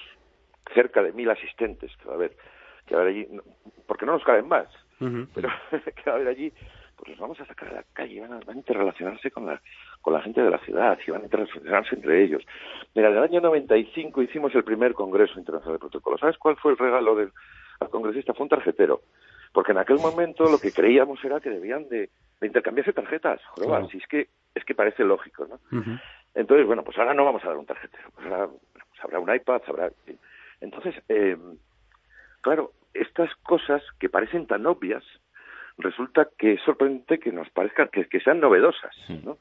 cerca de mil asistentes que va a haber, que va a haber allí, porque no nos caben más, pero *laughs* que va a haber allí pues los vamos a sacar a la calle, van a, van a interrelacionarse con la, con la gente de la ciudad y van a interrelacionarse entre ellos. Mira, en el año 95 hicimos el primer Congreso Internacional de Protocolo. ¿Sabes cuál fue el regalo del al congresista? Fue un tarjetero. Porque en aquel momento lo que creíamos era que debían de, intercambiarse tarjetas. Joder, si es que, es que parece lógico, ¿no? Entonces, bueno, pues ahora no vamos a dar un tarjetero. Pues ahora pues habrá un iPad, habrá... Entonces, eh, claro, estas cosas que parecen tan obvias, resulta que es sorprendente que nos parezcan que, sean novedosas, ¿no?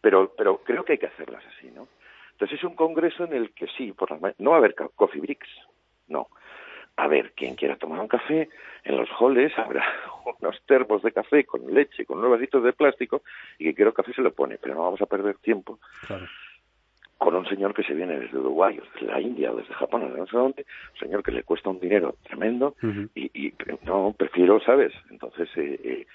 pero, pero creo que hay que hacerlas así, ¿no? Entonces es un congreso en el que sí, por no va a haber coffee breaks, no. A ver, quien quiera tomar un café, en los halls habrá *laughs* unos termos de café con leche, con nuevos vasitos de plástico, y que quiera café se lo pone, pero no vamos a perder tiempo claro con un señor que se viene desde Uruguay o desde la India o desde Japón o de no sé dónde, un señor que le cuesta un dinero tremendo y, y, no, prefiero, ¿sabes? Entonces, eh, eh,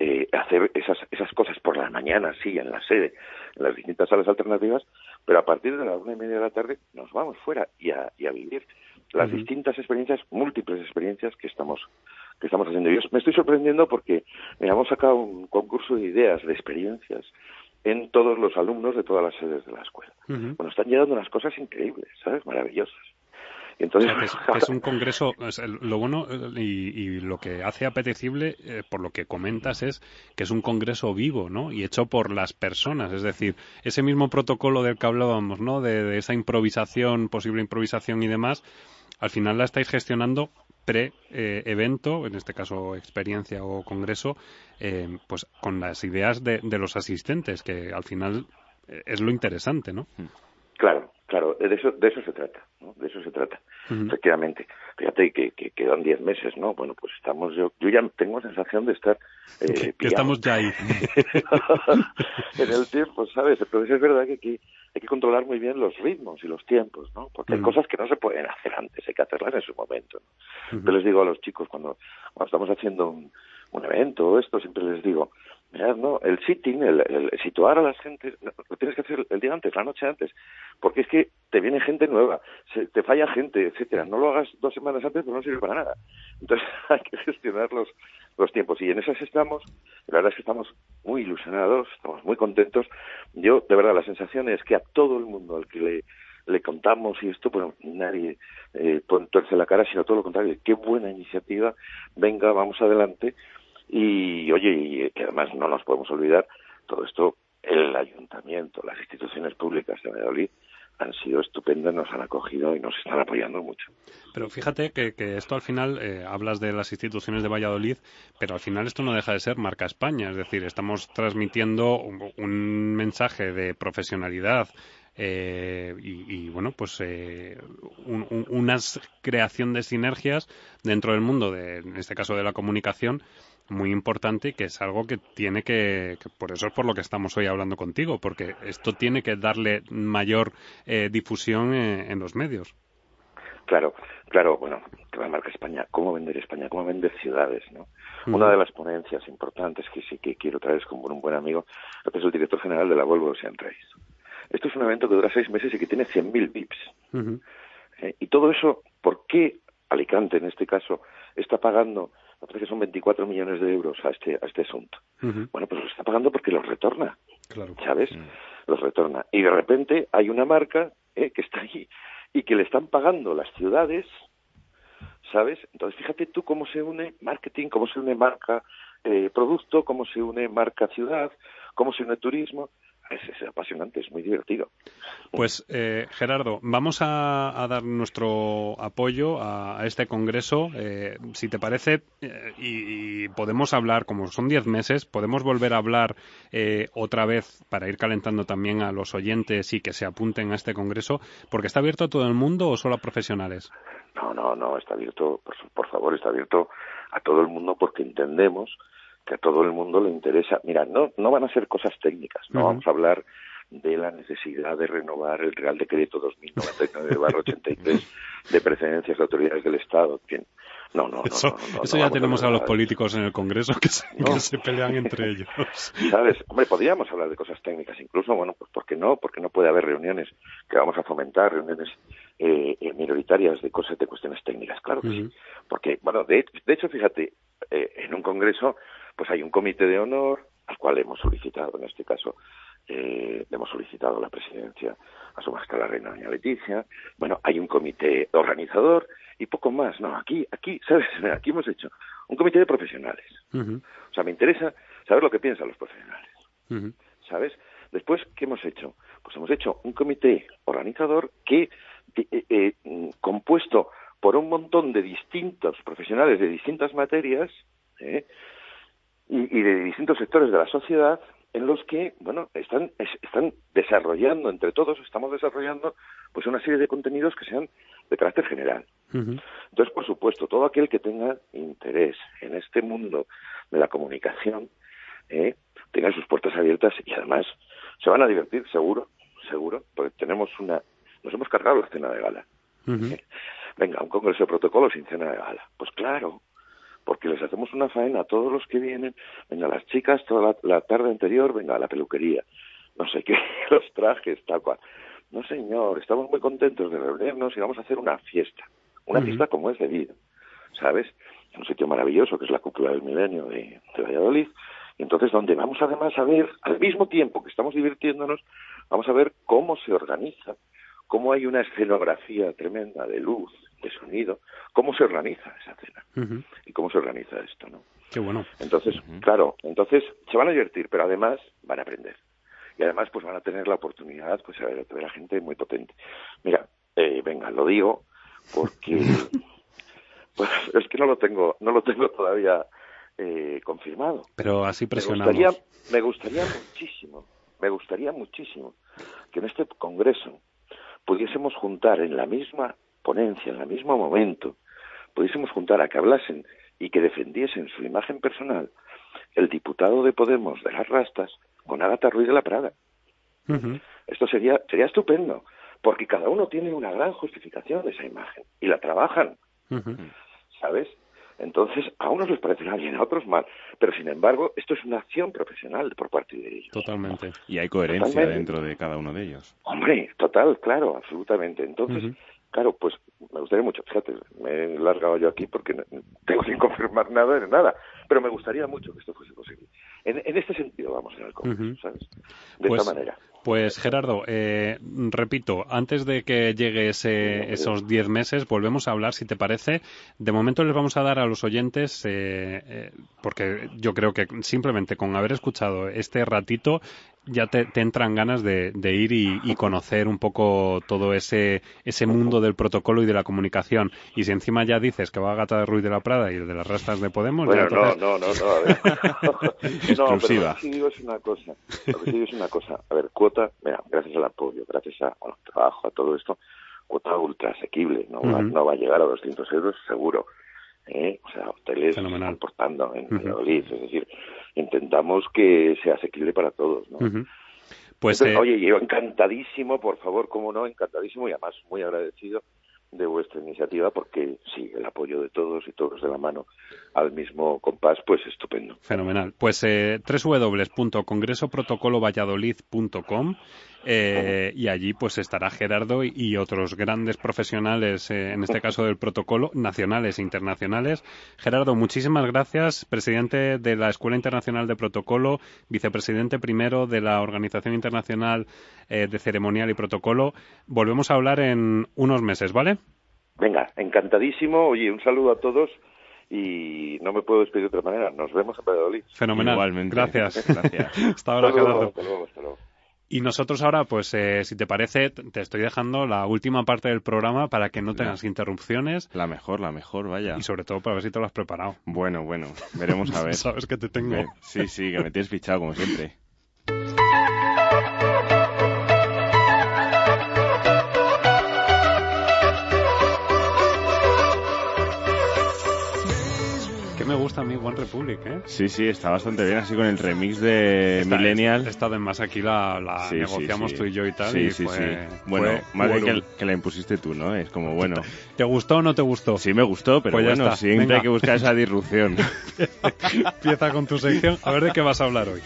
eh, hacer esas, esas cosas por la mañana, sí, en la sede, en las distintas salas alternativas, pero a partir de la una y media de la tarde nos vamos fuera y a, y a vivir las distintas experiencias, múltiples experiencias que estamos que estamos haciendo. Yo me estoy sorprendiendo porque me hemos sacado un concurso de ideas, de experiencias, en todos los alumnos de todas las sedes de la escuela. Bueno, están llegando unas cosas increíbles, ¿sabes? Maravillosas. Entonces, es, un congreso, lo bueno y, lo que hace apetecible, eh, por lo que comentas, es que es un congreso vivo, ¿no? Y hecho por las personas, es decir, ese mismo protocolo del que hablábamos, ¿no? De, esa improvisación, posible improvisación y demás, al final la estáis gestionando pre-evento, en este caso experiencia o congreso, eh, pues con las ideas de, de los asistentes, que al final eh, es lo interesante, ¿no? Claro, de eso, de eso se trata, ¿no? De eso se trata, efectivamente. Fíjate que, que quedan diez meses, ¿no? Bueno, pues estamos, yo, yo ya tengo sensación de estar... Eh, que, estamos ya ahí. *laughs* en el tiempo, ¿sabes? Pero es verdad que aquí hay que controlar muy bien los ritmos y los tiempos, ¿no? Porque hay cosas que no se pueden hacer antes, hay que hacerlas en su momento. ¿no? Yo les digo a los chicos cuando, cuando estamos haciendo un, un evento o esto, siempre les digo, no, el sitting, el, situar a las gentes, lo tienes que hacer el día antes, la noche antes, porque es que te viene gente nueva, se, te falla gente, etcétera. No lo hagas dos semanas antes, pues no sirve para nada. Entonces *laughs* hay que gestionar los, los tiempos. Y en esas estamos, la verdad es que estamos muy ilusionados, estamos muy contentos. Yo, de verdad, la sensación es que a todo el mundo al que le, le contamos y esto, pues nadie eh, tuerce la cara, sino todo lo contrario. Qué buena iniciativa, venga, vamos adelante y oye, y que además no nos podemos olvidar, todo esto, el ayuntamiento, las instituciones públicas de Valladolid han sido estupendas, nos han acogido y nos están apoyando mucho. Pero fíjate que, esto al final, eh, hablas de las instituciones de Valladolid, pero al final esto no deja de ser marca España, es decir, estamos transmitiendo un, mensaje de profesionalidad, eh, y, bueno, pues eh, una creación de sinergias dentro del mundo, de, en este caso de la comunicación, muy importante y que es algo que tiene que, por eso es por lo que estamos hoy hablando contigo, porque esto tiene que darle mayor eh, difusión eh, en los medios. Claro, claro, bueno, que la marca España, cómo vender España, cómo vender ciudades, ¿no? Una de las ponencias importantes que sí que quiero traer es con un buen amigo, es el director general de la Volvo Ocean Race. Esto es un evento que dura seis meses y que tiene 100.000 VIPs. Eh, y todo eso, ¿por qué Alicante, en este caso, está pagando parece que son 24 millones de euros a este, a este asunto. Bueno, pues lo está pagando porque los retorna, claro. ¿sabes? Mm. Los retorna. Y de repente hay una marca eh, que está ahí y que le están pagando las ciudades, ¿sabes? Entonces fíjate tú cómo se une marketing, cómo se une marca eh, producto, cómo se une marca ciudad, cómo se une turismo es, apasionante, es muy divertido. Pues eh, Gerardo, vamos a, dar nuestro apoyo a, este congreso. Eh, si te parece, eh, y, podemos hablar, como son diez meses, podemos volver a hablar otra vez para ir calentando también a los oyentes y que se apunten a este congreso, porque está abierto a todo el mundo o solo a profesionales. No, no, no, está abierto, por favor, está abierto a todo el mundo porque entendemos que a todo el mundo le interesa. Mira, no, no van a ser cosas técnicas, no vamos a hablar de la necesidad de renovar el Real Decreto 2099-83 *laughs* de precedencias de autoridades del Estado. No, no, eso, no, eso ya tenemos a, los políticos en el Congreso que se, pelean entre *laughs* ellos. ¿Sabes? Hombre, podríamos hablar de cosas técnicas, incluso, bueno, pues ¿por qué no? Porque no puede haber reuniones que vamos a fomentar, reuniones eh, eh, minoritarias de cosas, de cuestiones técnicas, claro que sí. Porque, bueno, de, de hecho, fíjate, eh, en un Congreso pues hay un comité de honor al cual hemos solicitado, en este caso, eh, hemos solicitado la presidencia a su majestad la reina doña Leticia. Bueno, hay un comité organizador y poco más. No, aquí, aquí, *laughs* ¿sabes? Aquí hemos hecho un comité de profesionales. O sea, me interesa saber lo que piensan los profesionales. ¿Sabes? Después, ¿qué hemos hecho? Pues hemos hecho un comité organizador que, eh, eh, compuesto por un montón de distintos profesionales de distintas materias, ¿eh? Y, de distintos sectores de la sociedad en los que, bueno, están, están desarrollando, entre todos estamos desarrollando, pues una serie de contenidos que sean de carácter general. Entonces, por supuesto, todo aquel que tenga interés en este mundo de la comunicación, eh, tenga sus puertas abiertas y además se van a divertir, seguro, seguro, porque tenemos una, nos hemos cargado la cena de gala. Eh, venga, un congreso de protocolo sin cena de gala. Pues claro, porque les hacemos una faena a todos los que vienen, venga, las chicas toda la, tarde anterior, venga, a la peluquería, no sé qué, *laughs* los trajes, tal cual. No, señor, estamos muy contentos de reunirnos y vamos a hacer una fiesta, una fiesta como es debido, ¿sabes? En un sitio maravilloso que es la cúpula del milenio de, de Valladolid, y entonces donde vamos además a ver, al mismo tiempo que estamos divirtiéndonos, vamos a ver cómo se organiza cómo hay una escenografía tremenda de luz, de sonido, cómo se organiza esa cena y cómo se organiza esto, ¿no? Qué bueno. Entonces, claro, entonces se van a divertir, pero además van a aprender. Y además, pues van a tener la oportunidad, pues, de ver a gente muy potente. Mira, eh, venga, lo digo porque *laughs* pues, es que no lo tengo, no lo tengo todavía eh, confirmado. Pero así presionamos. Me gustaría, me gustaría muchísimo, me gustaría muchísimo que en este congreso pudiésemos juntar en la misma ponencia, en el mismo momento, pudiésemos juntar a que hablasen y que defendiesen su imagen personal el diputado de Podemos de las Rastas con Agatha Ruiz de la Prada. Esto sería, sería estupendo, porque cada uno tiene una gran justificación de esa imagen y la trabajan, ¿sabes? Entonces, a unos les parecerá bien, a otros mal. Pero, sin embargo, esto es una acción profesional por parte de ellos. Totalmente. Y hay coherencia dentro de cada uno de ellos. Hombre, total, claro, absolutamente. Entonces, claro, pues me gustaría mucho, fíjate, me he largado yo aquí porque tengo *laughs* sin confirmar nada de nada, pero me gustaría mucho que esto fuese posible. En, este sentido vamos en el Congreso, ¿sabes? De pues, esta manera. Pues Gerardo, eh, repito, antes de que llegue ese, esos 10 meses, volvemos a hablar, si te parece. De momento les vamos a dar a los oyentes, eh, eh, porque yo creo que simplemente con haber escuchado este ratito, ya te, entran ganas de, ir y, conocer un poco todo ese, ese mundo del protocolo y de la comunicación. Y si encima ya dices que va a Gata de Ruiz de la Prada y el de las rastas de Podemos... Bueno, no, no, no, no, a ver. *laughs* no, pero lo que sí digo es una cosa. Lo que sí digo es una cosa. A ver, cuota, mira, gracias al apoyo, gracias al trabajo, a todo esto, cuota ultra asequible. No, va, no va a llegar a 200 euros seguro. ¿eh? O sea, hoteles están portando en Valladolid. Es decir, intentamos que sea asequible para todos, ¿no? Pues, eh, Oye, yo encantadísimo, por favor, cómo no, encantadísimo y además muy agradecido de vuestra iniciativa porque sí, el apoyo de todos y todos de la mano al mismo compás, pues estupendo. Fenomenal. Pues eh, www.congresoprotocolovalladolid.com eh, y allí pues estará Gerardo y otros grandes profesionales, eh, en este caso del protocolo, nacionales e internacionales. Gerardo, muchísimas gracias, presidente de la Escuela Internacional de Protocolo, vicepresidente primero de la Organización Internacional eh, de Ceremonial y Protocolo. Volvemos a hablar en unos meses, ¿vale? Venga, encantadísimo. Oye, un saludo a todos y no me puedo despedir de otra manera. Nos vemos en Valladolid. Fenomenal. Igualmente. Gracias. Gracias. *laughs* hasta ahora, Gerardo. Y nosotros ahora, pues, eh, si te parece, te estoy dejando la última parte del programa para que no tengas interrupciones. La mejor, la mejor, vaya. Y sobre todo para ver si te lo has preparado. Bueno, bueno, veremos a *laughs* ver. Sabes que te tengo. Sí, sí, que me tienes fichado como siempre. Gusta a mí One Republic, ¿eh? Sí, sí, está bastante bien, así con el remix de Millennial. He estado más aquí, la, negociamos tú y yo y tal. Sí, sí, sí. Bueno, más bien que, la impusiste tú, ¿no? Es como, bueno... ¿Te gustó o no te gustó? Sí, me gustó, pero pues bueno, siempre hay que buscar esa disrupción. *laughs* *laughs* Empieza con tu sección. A ver de qué vas a hablar hoy.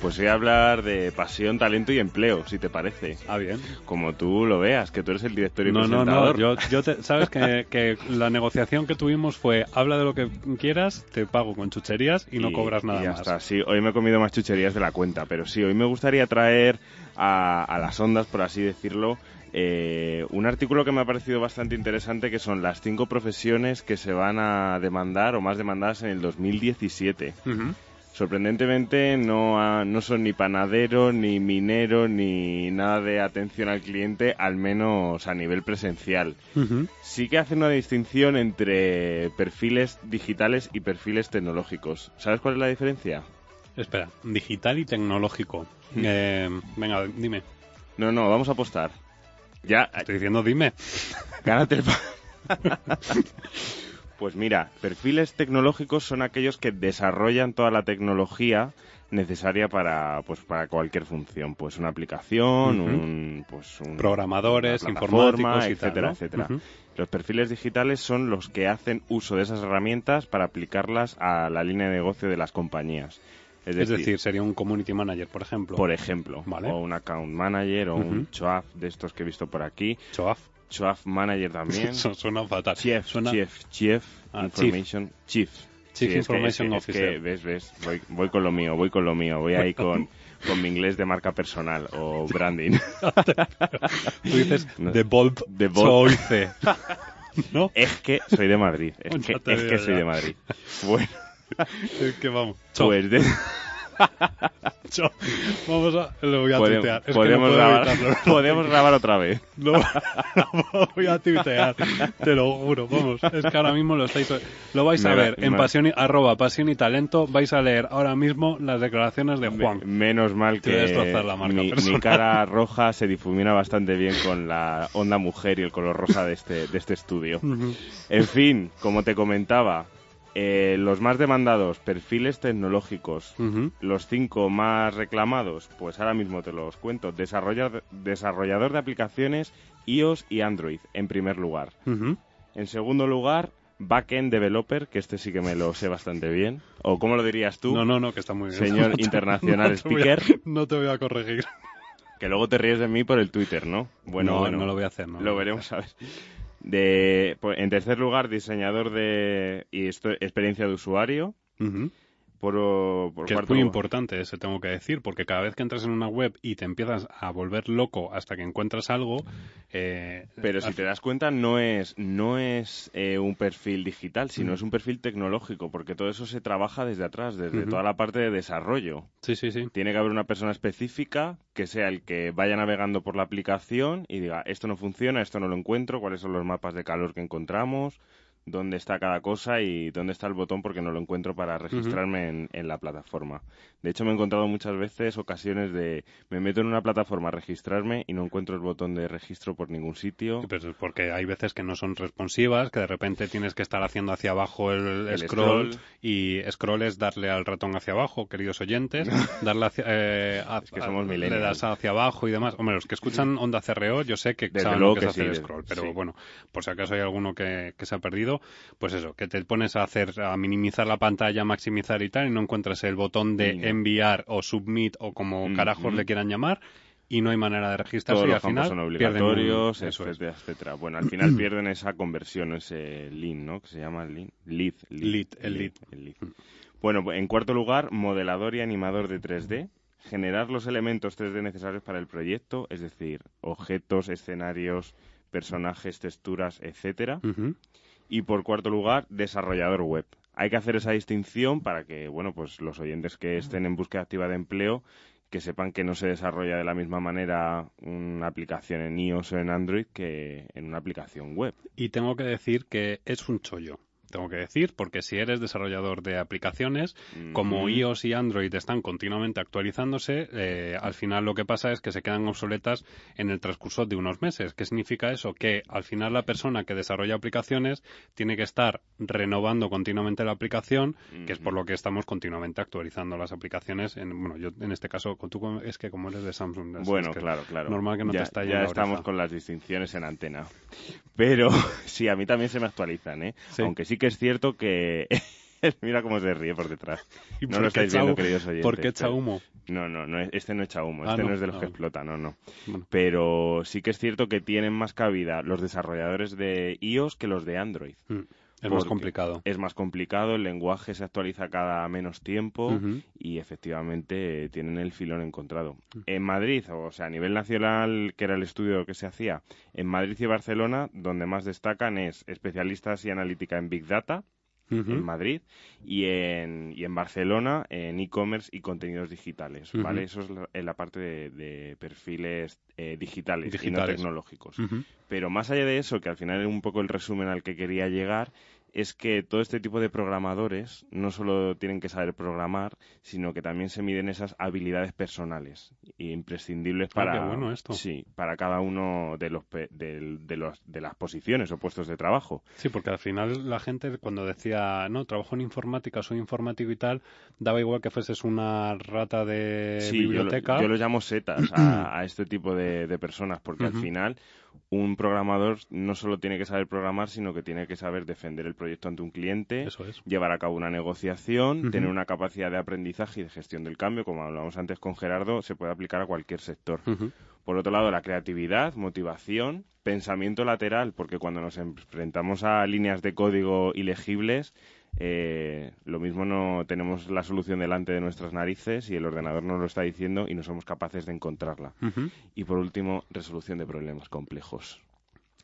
Pues voy a hablar de pasión, talento y empleo, si te parece. Ah, bien. Como tú lo veas, que tú eres el director y no, presentador. No, no, yo, yo *laughs* sabes que, que la negociación que tuvimos fue habla de lo que quieras te pago con chucherías y no cobras nada y ya más. Está. Sí, hoy me he comido más chucherías de la cuenta, pero sí, hoy me gustaría traer a, las ondas, por así decirlo, eh, un artículo que me ha parecido bastante interesante que son las cinco profesiones que se van a demandar o más demandadas en el 2017 sorprendentemente no, no son ni panadero, ni minero, ni nada de atención al cliente, al menos a nivel presencial. Sí que hacen una distinción entre perfiles digitales y perfiles tecnológicos. ¿Sabes cuál es la diferencia? Espera, digital y tecnológico. Eh, venga, dime. No, no, vamos a apostar. Ya. Estoy diciendo dime. Gánate el... *laughs* Pues mira, perfiles tecnológicos son aquellos que desarrollan toda la tecnología necesaria para pues para cualquier función, pues una aplicación, un pues un, programadores, informáticos, etcétera, etcétera. Los perfiles digitales son los que hacen uso de esas herramientas para aplicarlas a la línea de negocio de las compañías. Es, decir, sería un community manager, por ejemplo. Por ejemplo, o un account manager o un choaf de estos que he visto por aquí. Choaf. Chief Manager también. *laughs* suena fatal. Chief, Chief, Chief ah, Information, Chief. Chief, Information Officer. ves, ves, voy, voy, con lo mío, voy con lo mío, voy ahí con, *laughs* con mi inglés de marca personal o branding. *laughs* Tú dices The Bulb, The Bulb. ¿No? Es que soy de Madrid. Es que, es que soy de Madrid. Bueno. Es que vamos. Pues de... vamos a. Lo voy a tuitear. podemos, grabar, *laughs* podemos grabar otra vez. *laughs* Lo, voy a tuitear. Te lo juro. Vamos. Es que ahora mismo lo estáis. Lo vais a ver en pasión y, arroba pasión y talento. Vais a leer ahora mismo las declaraciones de Juan. menos mal que mi, cara *laughs* roja se difumina bastante bien con la onda mujer y el color rosa de este, de este estudio. En fin, como te comentaba, eh, los más demandados, perfiles tecnológicos. Los cinco más reclamados, pues ahora mismo te los cuento. Desarrollador, desarrollador de aplicaciones iOS y Android, en primer lugar. En segundo lugar, backend developer, que este sí que me lo sé bastante bien. ¿O cómo lo dirías tú? No, no, no, que está muy bien. Señor *laughs* internacional speaker. no te voy a corregir. Que luego te ríes de mí por el Twitter, ¿no? Bueno, no, no lo voy a hacer, ¿no? Lo veremos a ver. De, pues, en tercer lugar, diseñador de y experiencia de usuario. Por, que es muy importante, ese tengo que decir, porque cada vez que entras en una web y te empiezas a volver loco hasta que encuentras algo... Eh, Pero si te das cuenta, no es, no es eh, un perfil digital, sino es un perfil tecnológico, porque todo eso se trabaja desde atrás, desde toda la parte de desarrollo. Sí, sí, sí. Tiene que haber una persona específica que sea el que vaya navegando por la aplicación y diga, esto no funciona, esto no lo encuentro, cuáles son los mapas de calor que encontramos, dónde está cada cosa y dónde está el botón porque no lo encuentro para registrarme en, la plataforma. De hecho, me he encontrado muchas veces ocasiones de me meto en una plataforma a registrarme y no encuentro el botón de registro por ningún sitio. pero es porque hay veces que no son responsivas, que de repente tienes que estar haciendo hacia abajo el, scroll, y scroll es darle al ratón hacia abajo, queridos oyentes, *laughs* darle hacia, eh, que somos le das hacia abajo y demás. Hombre, los que escuchan *laughs* Onda CRO, yo sé que saben lo que, es hacer scroll, pero bueno, por si acaso hay alguno que se ha perdido, pues eso, que te pones a hacer, a minimizar la pantalla, maximizar y tal, y no encuentras el botón de enviar o submit o como mm, carajos le mm. quieran llamar, y no hay manera de registrarse y al final son obligatorios, etcétera, etcétera. Bueno, al final pierden esa conversión, ese link, ¿no? Que se llama lead, lead, lead, el lead. Mm. Bueno, en cuarto lugar, modelador y animador de 3D. Generar los elementos 3D necesarios para el proyecto, es decir, objetos, escenarios, personajes, texturas, etcétera. Y por cuarto lugar, desarrollador web. Hay que hacer esa distinción para que, bueno, pues los oyentes que estén en búsqueda activa de empleo que sepan que no se desarrolla de la misma manera una aplicación en iOS o en Android que en una aplicación web. Y tengo que decir que es un chollo tengo que decir, porque si eres desarrollador de aplicaciones, como iOS y Android están continuamente actualizándose, eh, al final lo que pasa es que se quedan obsoletas en el transcurso de unos meses. ¿Qué significa eso? Que al final la persona que desarrolla aplicaciones tiene que estar renovando continuamente la aplicación, que es por lo que estamos continuamente actualizando las aplicaciones. En, bueno, yo en este caso, tú es que como eres de Samsung, bueno, claro, claro. Normal que no ya, te está Ya estamos con las distinciones en antena. Pero *laughs* sí, a mí también se me actualizan, ¿eh? Aunque sí que es cierto que... *laughs* Mira cómo se ríe por detrás. No lo estáis viendo, queridos oyentes. ¿Por qué echa humo? No, no, no, este no echa humo, ah, este no, es de los que explota, no, no. Pero sí que es cierto que tienen más cabida los desarrolladores de iOS que los de Android. Mm. Es más complicado. Es más complicado, el lenguaje se actualiza cada menos tiempo y efectivamente tienen el filón encontrado. En Madrid, o sea, a nivel nacional, que era el estudio que se hacía, en Madrid y Barcelona, donde más destacan es especialistas y analítica en Big Data, en Madrid y en, y en Barcelona en e-commerce y contenidos digitales, ¿vale? Eso es la, en la parte de, perfiles eh, digitales, y no tecnológicos. Pero más allá de eso, que al final es un poco el resumen al que quería llegar, es que todo este tipo de programadores no solo tienen que saber programar, sino que también se miden esas habilidades personales imprescindibles ah, para esto. sí, para cada uno de los, de, los de las posiciones o puestos de trabajo. Sí, porque al final la gente cuando decía, "No, trabajo en informática, soy informático y tal", daba igual que fueses una rata de biblioteca. Yo, yo lo llamo setas a, *clears throat* este tipo de, personas porque al final un programador no solo tiene que saber programar, sino que tiene que saber defender el proyecto ante un cliente, llevar a cabo una negociación, tener una capacidad de aprendizaje y de gestión del cambio, como hablamos antes con Gerardo, se puede aplicar a cualquier sector. Por otro lado, la creatividad, motivación, pensamiento lateral, porque cuando nos enfrentamos a líneas de código ilegibles, eh, lo mismo no tenemos la solución delante de nuestras narices y el ordenador nos lo está diciendo y no somos capaces de encontrarla. Y por último, resolución de problemas complejos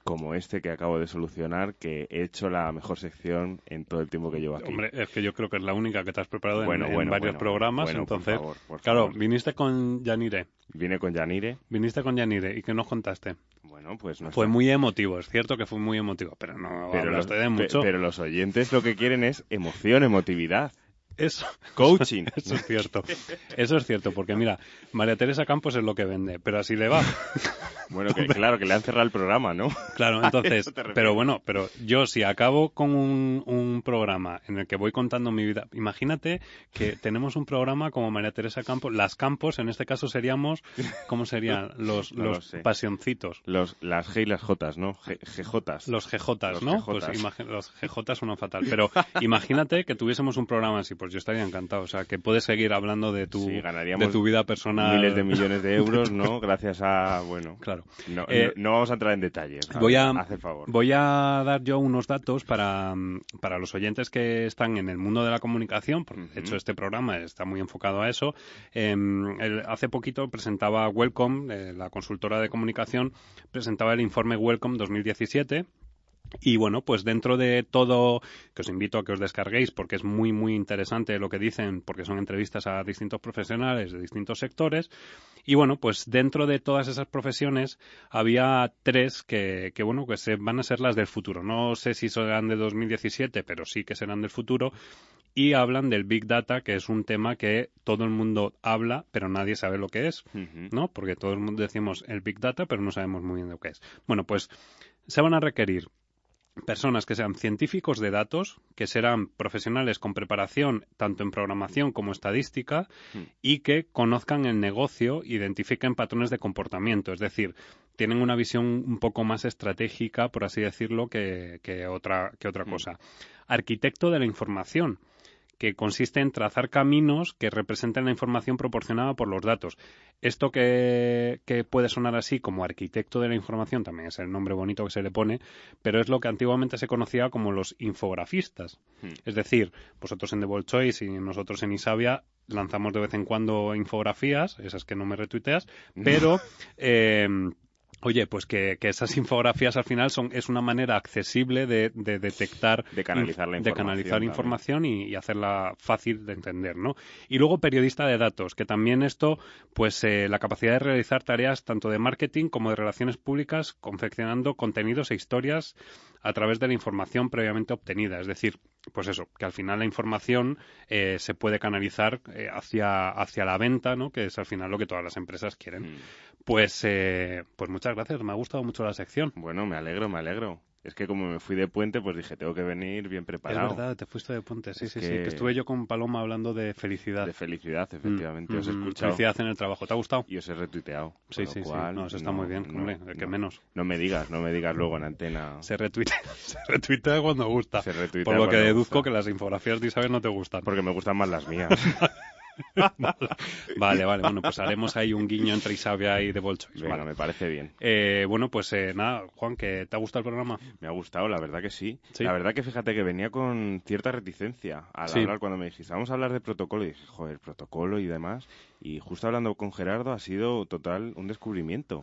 como este que acabo de solucionar, que he hecho la mejor sección en todo el tiempo que llevo aquí. Hombre, es que yo creo que es la única que te has preparado en, varios programas, entonces, claro, viniste con Yanire. Vine con Yanire. Viniste con Yanire, ¿y qué nos contaste? Bueno, pues no Fue muy emotivo, es cierto que fue muy emotivo, pero no pero hablaste de mucho. pero los oyentes lo que quieren es emoción, emotividad. Eso. *laughs* Coaching. *laughs* Eso es cierto. Eso es cierto, porque mira, María Teresa Campos es lo que vende, pero así le va. *laughs* Bueno, que claro, que le han cerrado el programa, ¿no? Claro, entonces, pero bueno, pero yo si acabo con un, un, programa en el que voy contando mi vida, imagínate que tenemos un programa como María Teresa Campos, las Campos, en este caso seríamos, ¿cómo serían? Los, los pasioncitos. Los, las G y las J, ¿no? G, GJs. Los GJs, ¿no? Pues los GJs son fatal. Pero imagínate que tuviésemos un programa así, pues yo estaría encantado. O sea, que puedes seguir hablando de tu, de tu vida personal. Miles de millones de euros, ¿no? *laughs* Gracias a, bueno. Claro. No, eh, no, vamos a entrar en detalles. voy a, favor. Voy a dar yo unos datos para, para los oyentes que están en el mundo de la comunicación. Porque, De hecho, este programa está muy enfocado a eso. Em, hace poquito presentaba Welcome, eh, la consultora de comunicación, presentaba el informe Welcome 2017 y bueno, pues dentro de todo, que os invito a que os descarguéis porque es muy, muy interesante lo que dicen, porque son entrevistas a distintos profesionales de distintos sectores. Y bueno, pues dentro de todas esas profesiones había tres que, que bueno, que se, van a ser las del futuro. No sé si serán de 2017, pero sí que serán del futuro. Y hablan del Big Data, que es un tema que todo el mundo habla, pero nadie sabe lo que es, ¿no? Porque todo el mundo decimos el Big Data, pero no sabemos muy bien lo que es. Bueno, pues se van a requerir personas que sean científicos de datos, que serán profesionales con preparación tanto en programación como estadística hmm. y que conozcan el negocio, identifiquen patrones de comportamiento, es decir, tienen una visión un poco más estratégica, por así decirlo, que, otra, que otra hmm. cosa. Arquitecto de la información que consiste en trazar caminos que representen la información proporcionada por los datos. Esto que, puede sonar así como arquitecto de la información, también es el nombre bonito que se le pone, pero es lo que antiguamente se conocía como los infografistas. Hmm. Es decir, vosotros en The Ball Choice y nosotros en Isabia lanzamos de vez en cuando infografías, esas que no me retuiteas, pero... *laughs* Eh, Oye, pues que, esas infografías al final son es una manera accesible de, detectar, de canalizar la información, de canalizar información y, hacerla fácil de entender, ¿no? Y luego periodista de datos, que también esto, pues eh, la capacidad de realizar tareas tanto de marketing como de relaciones públicas, confeccionando contenidos e historias a través de la información previamente obtenida. Es decir, pues eso, que al final la información eh, se puede canalizar eh, hacia, hacia la venta, ¿no? Que es al final lo que todas las empresas quieren. Mm. Pues, eh, pues muchas gracias, me ha gustado mucho la sección. Bueno, me alegro, me alegro. Es que como me fui de puente, pues dije, tengo que venir bien preparado. Es verdad, te fuiste de puente, sí, sí, sí. Que estuve yo con Paloma hablando de felicidad. De felicidad, mm, efectivamente. os he mm, escuchado. Felicidad en el trabajo. ¿Te ha gustado? Y os he retuiteado. Sí, sí, sí. No, eso está muy bien, hombre, que menos. No me digas, no me digas luego en antena. Se retuitea, *laughs* se retuitea cuando gusta. Se retuitea Por lo que deduzco que las infografías de Isabel no te gustan. Porque me gustan más las mías. *laughs* *laughs* vale, vale, bueno, pues haremos ahí un guiño entre Isabia y The Bolchois. Bueno, me parece bien. Eh, bueno, pues eh, nada, Juan, ¿que ¿te ha gustado el programa? Me ha gustado, la verdad que sí. La verdad que fíjate que venía con cierta reticencia al hablar cuando me dijiste, vamos a hablar de protocolo, y dije, joder, protocolo y demás. Y justo hablando con Gerardo ha sido total un descubrimiento,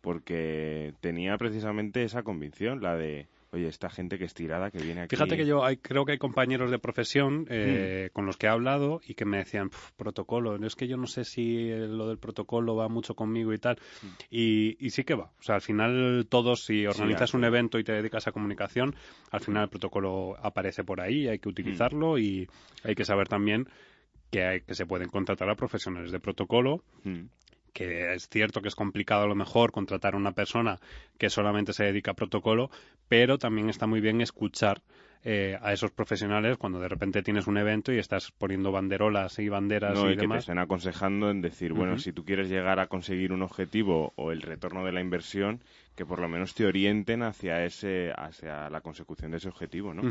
porque tenía precisamente esa convicción, la de oye, esta gente que es tirada, que viene aquí. Fíjate que yo creo que hay compañeros de profesión eh, mm. con los que he hablado y que me decían, protocolo, es que yo no sé si lo del protocolo va mucho conmigo y tal. Mm. Y, sí que va. O sea, al final todos, si organizas un evento y te dedicas a comunicación, al final el protocolo aparece por ahí, hay que utilizarlo mm. y hay que saber también que, hay, que se pueden contratar a profesionales de protocolo que es cierto que es complicado a lo mejor contratar a una persona que solamente se dedica a protocolo, pero también está muy bien escuchar eh, a esos profesionales cuando de repente tienes un evento y estás poniendo banderolas y banderas y, que te estén aconsejando en decir, bueno, si tú quieres llegar a conseguir un objetivo o el retorno de la inversión, que por lo menos te orienten hacia ese hacia la consecución de ese objetivo, ¿no?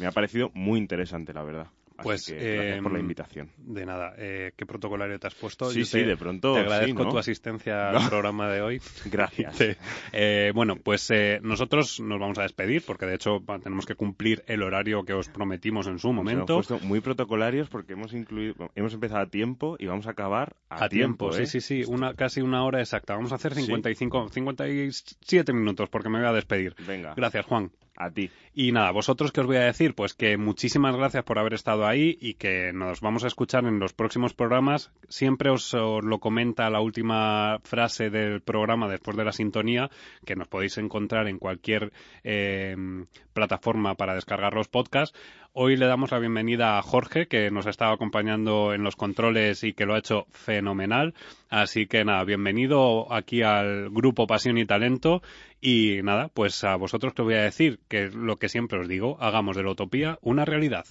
Me ha parecido muy interesante, la verdad. Pues gracias por la em, invitación. De nada. Eh, ¿Qué protocolario te has puesto? Sí, sí, de pronto. Te agradezco tu asistencia *laughs* al programa de hoy. *laughs* Gracias. Eh, bueno, pues eh, nosotros nos vamos a despedir porque de hecho tenemos que cumplir el horario que os prometimos en su momento. Hemos puesto muy protocolarios porque hemos incluido, hemos empezado a tiempo y vamos a acabar a, tiempo. sí, sí, sí, una casi una hora exacta. Vamos a hacer 55, 57 minutos porque me voy a despedir. Venga. Gracias, Juan. A ti. Y nada, vosotros qué os voy a decir, pues que muchísimas gracias por haber estado ahí y que nos vamos a escuchar en los próximos programas. Siempre os, lo comenta la última frase del programa después de la sintonía, que nos podéis encontrar en cualquier eh, plataforma para descargar los podcasts. Hoy le damos la bienvenida a Jorge, que nos ha estado acompañando en los controles y que lo ha hecho fenomenal. Así que nada, bienvenido aquí al grupo Pasión y Talento. Y nada, pues a vosotros te voy a decir que lo que siempre os digo, hagamos de la utopía una realidad.